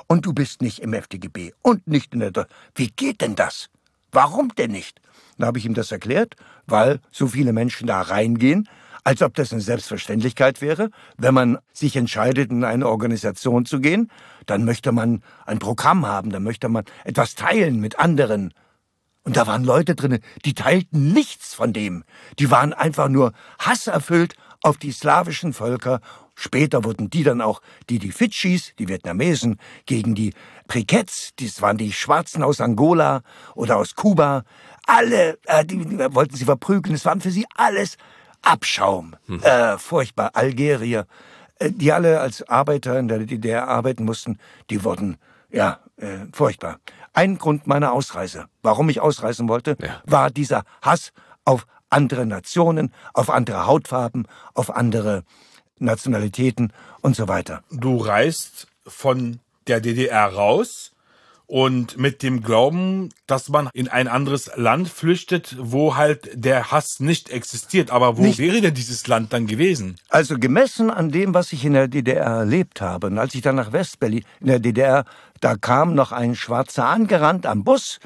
Und du bist nicht im FDGB und nicht in der... Do Wie geht denn das? Warum denn nicht? Da habe ich ihm das erklärt, weil so viele Menschen da reingehen, als ob das eine Selbstverständlichkeit wäre. Wenn man sich entscheidet, in eine Organisation zu gehen, dann möchte man ein Programm haben, dann möchte man etwas teilen mit anderen. Und da waren Leute drin, die teilten nichts von dem. Die waren einfach nur hasserfüllt auf die slawischen Völker. Später wurden die dann auch die, die Fidschis, die Vietnamesen, gegen die Briketts, das waren die Schwarzen aus Angola oder aus Kuba. Alle, äh, die, die wollten sie verprügeln. Es waren für sie alles Abschaum. Hm. Äh, furchtbar. Algerier, äh, die alle als Arbeiter in der DDR arbeiten mussten, die wurden, ja, äh, furchtbar. Ein Grund meiner Ausreise, warum ich ausreisen wollte, ja. war dieser Hass auf andere Nationen, auf andere Hautfarben, auf andere Nationalitäten und so weiter. Du reist von der DDR raus und mit dem Glauben, dass man in ein anderes Land flüchtet, wo halt der Hass nicht existiert. Aber wo nicht. wäre denn dieses Land dann gewesen? Also gemessen an dem, was ich in der DDR erlebt habe, und als ich dann nach Westberlin in der DDR, da kam noch ein Schwarzer angerannt am Bus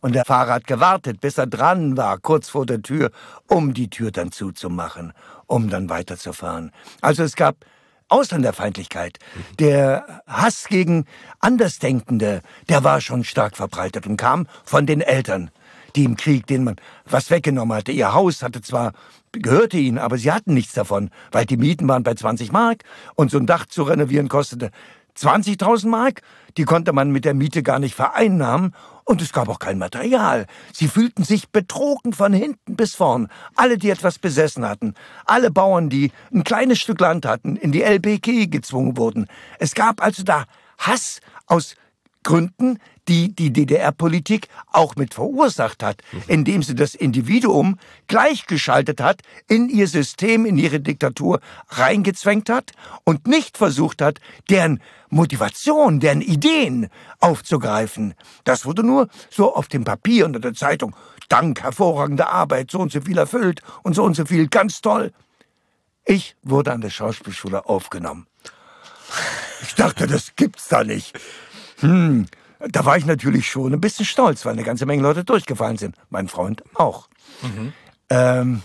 Und der Fahrer hat gewartet, bis er dran war, kurz vor der Tür, um die Tür dann zuzumachen, um dann weiterzufahren. Also es gab Ausländerfeindlichkeit, der Hass gegen Andersdenkende, der war schon stark verbreitet und kam von den Eltern, die im Krieg, denen man was weggenommen hatte. Ihr Haus hatte zwar, gehörte ihnen, aber sie hatten nichts davon, weil die Mieten waren bei 20 Mark und so ein Dach zu renovieren kostete 20.000 Mark. Die konnte man mit der Miete gar nicht vereinnahmen und es gab auch kein Material. Sie fühlten sich betrogen von hinten bis vorn. Alle, die etwas besessen hatten. Alle Bauern, die ein kleines Stück Land hatten, in die LBG gezwungen wurden. Es gab also da Hass aus Gründen, die die DDR-Politik auch mit verursacht hat, indem sie das Individuum gleichgeschaltet hat, in ihr System, in ihre Diktatur reingezwängt hat und nicht versucht hat, deren Motivation, deren Ideen aufzugreifen. Das wurde nur so auf dem Papier unter der Zeitung. Dank hervorragender Arbeit, so und so viel erfüllt und so und so viel, ganz toll. Ich wurde an der Schauspielschule aufgenommen. Ich dachte, das gibt's da nicht. Hm, da war ich natürlich schon ein bisschen stolz, weil eine ganze Menge Leute durchgefallen sind. Mein Freund auch. Ähm,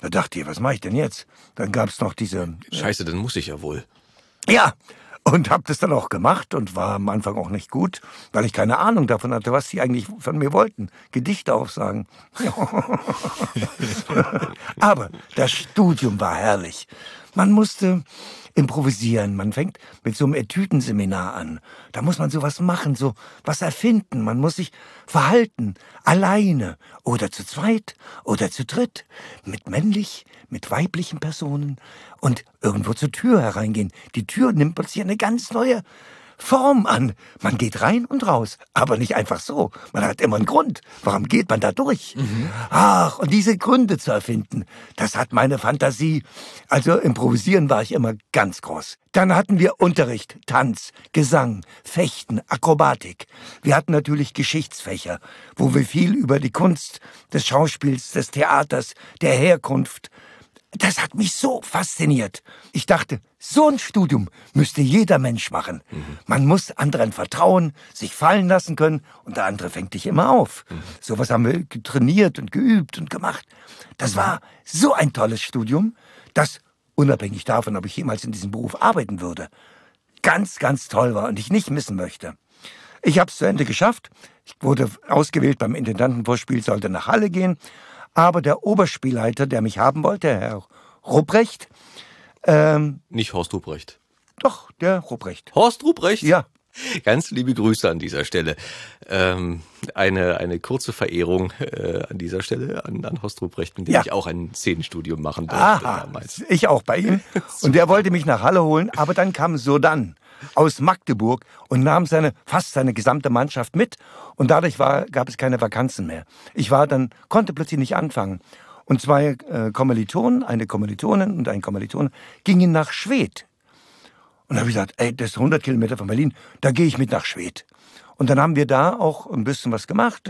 da dachte ich, was mache ich denn jetzt? Dann gab's noch diese. Scheiße, dann muss ich ja wohl. Ja, und hab das dann auch gemacht und war am Anfang auch nicht gut, weil ich keine Ahnung davon hatte, was sie eigentlich von mir wollten. Gedichte aufsagen. Aber das Studium war herrlich. Man musste improvisieren. Man fängt mit so einem Etüdenseminar an. Da muss man sowas machen, so was erfinden. Man muss sich verhalten. Alleine oder zu zweit oder zu dritt. Mit männlich, mit weiblichen Personen und irgendwo zur Tür hereingehen. Die Tür nimmt plötzlich eine ganz neue Form an. Man geht rein und raus, aber nicht einfach so. Man hat immer einen Grund. Warum geht man da durch? Ach, und diese Gründe zu erfinden, das hat meine Fantasie. Also improvisieren war ich immer ganz groß. Dann hatten wir Unterricht, Tanz, Gesang, Fechten, Akrobatik. Wir hatten natürlich Geschichtsfächer, wo wir viel über die Kunst des Schauspiels, des Theaters, der Herkunft, das hat mich so fasziniert. Ich dachte, so ein Studium müsste jeder Mensch machen. Man muss anderen vertrauen, sich fallen lassen können und der andere fängt dich immer auf. Sowas haben wir trainiert und geübt und gemacht. Das war so ein tolles Studium, das unabhängig davon, ob ich jemals in diesem Beruf arbeiten würde, ganz, ganz toll war und ich nicht missen möchte. Ich habe es zu Ende geschafft. Ich wurde ausgewählt beim Intendantenvorspiel, sollte nach Halle gehen. Aber der Oberspielleiter, der mich haben wollte, Herr Rupprecht, ähm, Nicht Horst Ruprecht. doch, der Rupprecht. Horst Ruprecht? Ja, Ganz liebe Grüße an dieser Stelle. Ähm, eine, eine kurze Verehrung äh, an dieser Stelle an, an Horst Ruprecht, mit dem Ja. ich auch ein Szenenstudium machen durfte aha, damals. ich auch bei ihm. Und der wollte mich nach Halle holen, aber dann kam Sodan aus Magdeburg und nahm seine, fast seine gesamte Mannschaft mit. Und dadurch war, gab es keine Vakanzen mehr. Ich war dann, konnte plötzlich nicht anfangen. Und zwei äh, Kommilitonen, eine Kommilitonin und ein Kommilitone, gingen nach Schwedt. Und da habe ich gesagt, ey, das ist 100 Kilometer von Berlin, da gehe ich mit nach Schwedt. Und dann haben wir da auch ein bisschen was gemacht.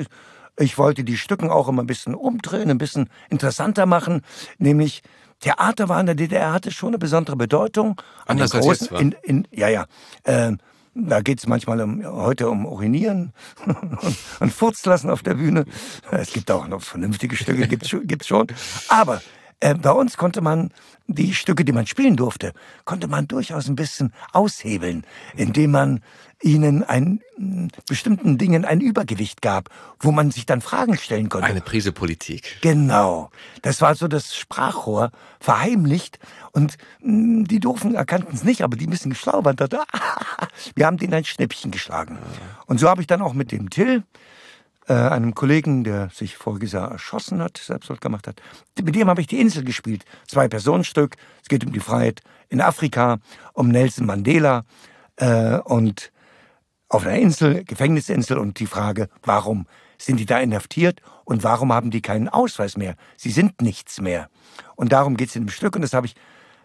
Ich wollte die Stücken auch immer ein bisschen umdrehen, ein bisschen interessanter machen. Nämlich, Theater war in der DDR, hatte schon eine besondere Bedeutung. An Anders als großen- jetzt, wa? in, in, Ja, ja. Ähm, da geht's manchmal um, heute um Urinieren und, und Furz lassen auf der Bühne. Es gibt auch noch vernünftige Stücke, schon- gibt's schon. Aber äh, bei uns konnte man die Stücke, die man spielen durfte, konnte man durchaus ein bisschen aushebeln, indem man ihnen ein, mh, bestimmten Dingen ein Übergewicht gab, wo man sich dann Fragen stellen konnte. Eine Prise Politik. Genau. Das war so das Sprachrohr, verheimlicht. Und mh, die Doofen erkannten es nicht, aber die ein bisschen schlau waren. dachten, Wir haben denen ein Schnäppchen geschlagen. Und so habe ich dann auch mit dem Till, äh, einem Kollegen, der sich voriges Jahr erschossen hat, Selbstmord gemacht hat, mit dem habe ich die Insel gespielt. Zwei Personenstück. Es geht um die Freiheit in Afrika, um Nelson Mandela äh, und auf einer Insel, Gefängnisinsel und die Frage, warum sind die da inhaftiert und warum haben die keinen Ausweis mehr? Sie sind nichts mehr. Und darum geht es in dem Stück und das habe ich,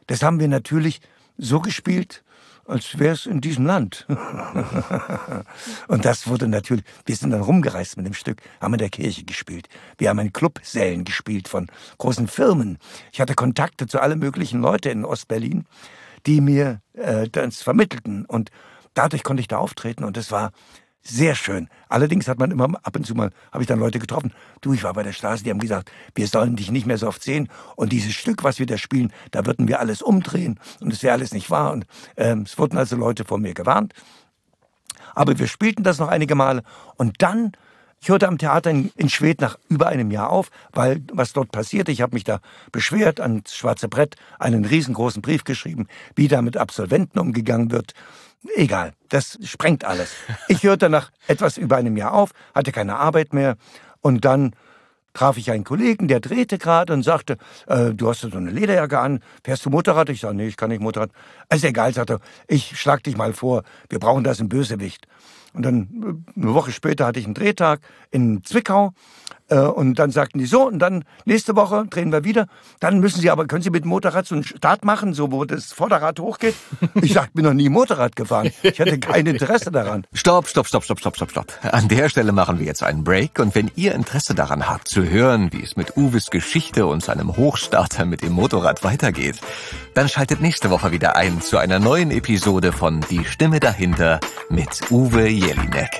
das haben wir natürlich so gespielt, als wäre es in diesem Land. und das wurde natürlich, wir sind dann rumgereist mit dem Stück, haben in der Kirche gespielt. Wir haben in Clubsälen gespielt von großen Firmen. Ich hatte Kontakte zu allen möglichen Leuten in Ostberlin, die mir äh, das vermittelten und dadurch konnte ich da auftreten und es war Sehr schön. Allerdings hat man immer ab und zu mal, habe ich dann Leute getroffen. Du, ich war bei der Straße, die haben gesagt, wir sollen dich nicht mehr so oft sehen. Und dieses Stück, was wir da spielen, da würden wir alles umdrehen. Und es wäre alles nicht wahr. Und ähm, es wurden also Leute vor mir gewarnt. Aber wir spielten das noch einige Male. Und dann ich hörte am Theater in, in Schwedt nach über einem Jahr auf, weil was dort passierte, ich habe mich da beschwert, ans schwarze Brett einen riesengroßen Brief geschrieben, wie da mit Absolventen umgegangen wird. Egal, das sprengt alles. Ich hörte nach etwas über einem Jahr auf, hatte keine Arbeit mehr und dann traf ich einen Kollegen, der drehte gerade und sagte, äh, du hast so eine Lederjacke an, fährst du Motorrad? Ich sage, nee, ich kann nicht Motorrad. Ist egal, sagte er, ich schlag dich mal vor, wir brauchen das im Bösewicht. Und dann äh, eine Woche später hatte ich einen Drehtag in Zwickau und dann sagten die so, und dann nächste Woche drehen wir wieder. Dann müssen Sie aber, können Sie mit Motorrad so einen Start machen, so wo das Vorderrad hochgeht? Ich sag, bin noch nie Motorrad gefahren. Ich hatte kein Interesse daran. Stopp, stopp, stopp, stopp, stopp, stopp, stopp. An der Stelle machen wir jetzt einen Break und wenn ihr Interesse daran habt zu hören, wie es mit Uwes Geschichte und seinem Hochstarter mit dem Motorrad weitergeht, dann schaltet nächste Woche wieder ein zu einer neuen Episode von Die Stimme dahinter mit Uwe Jelinek.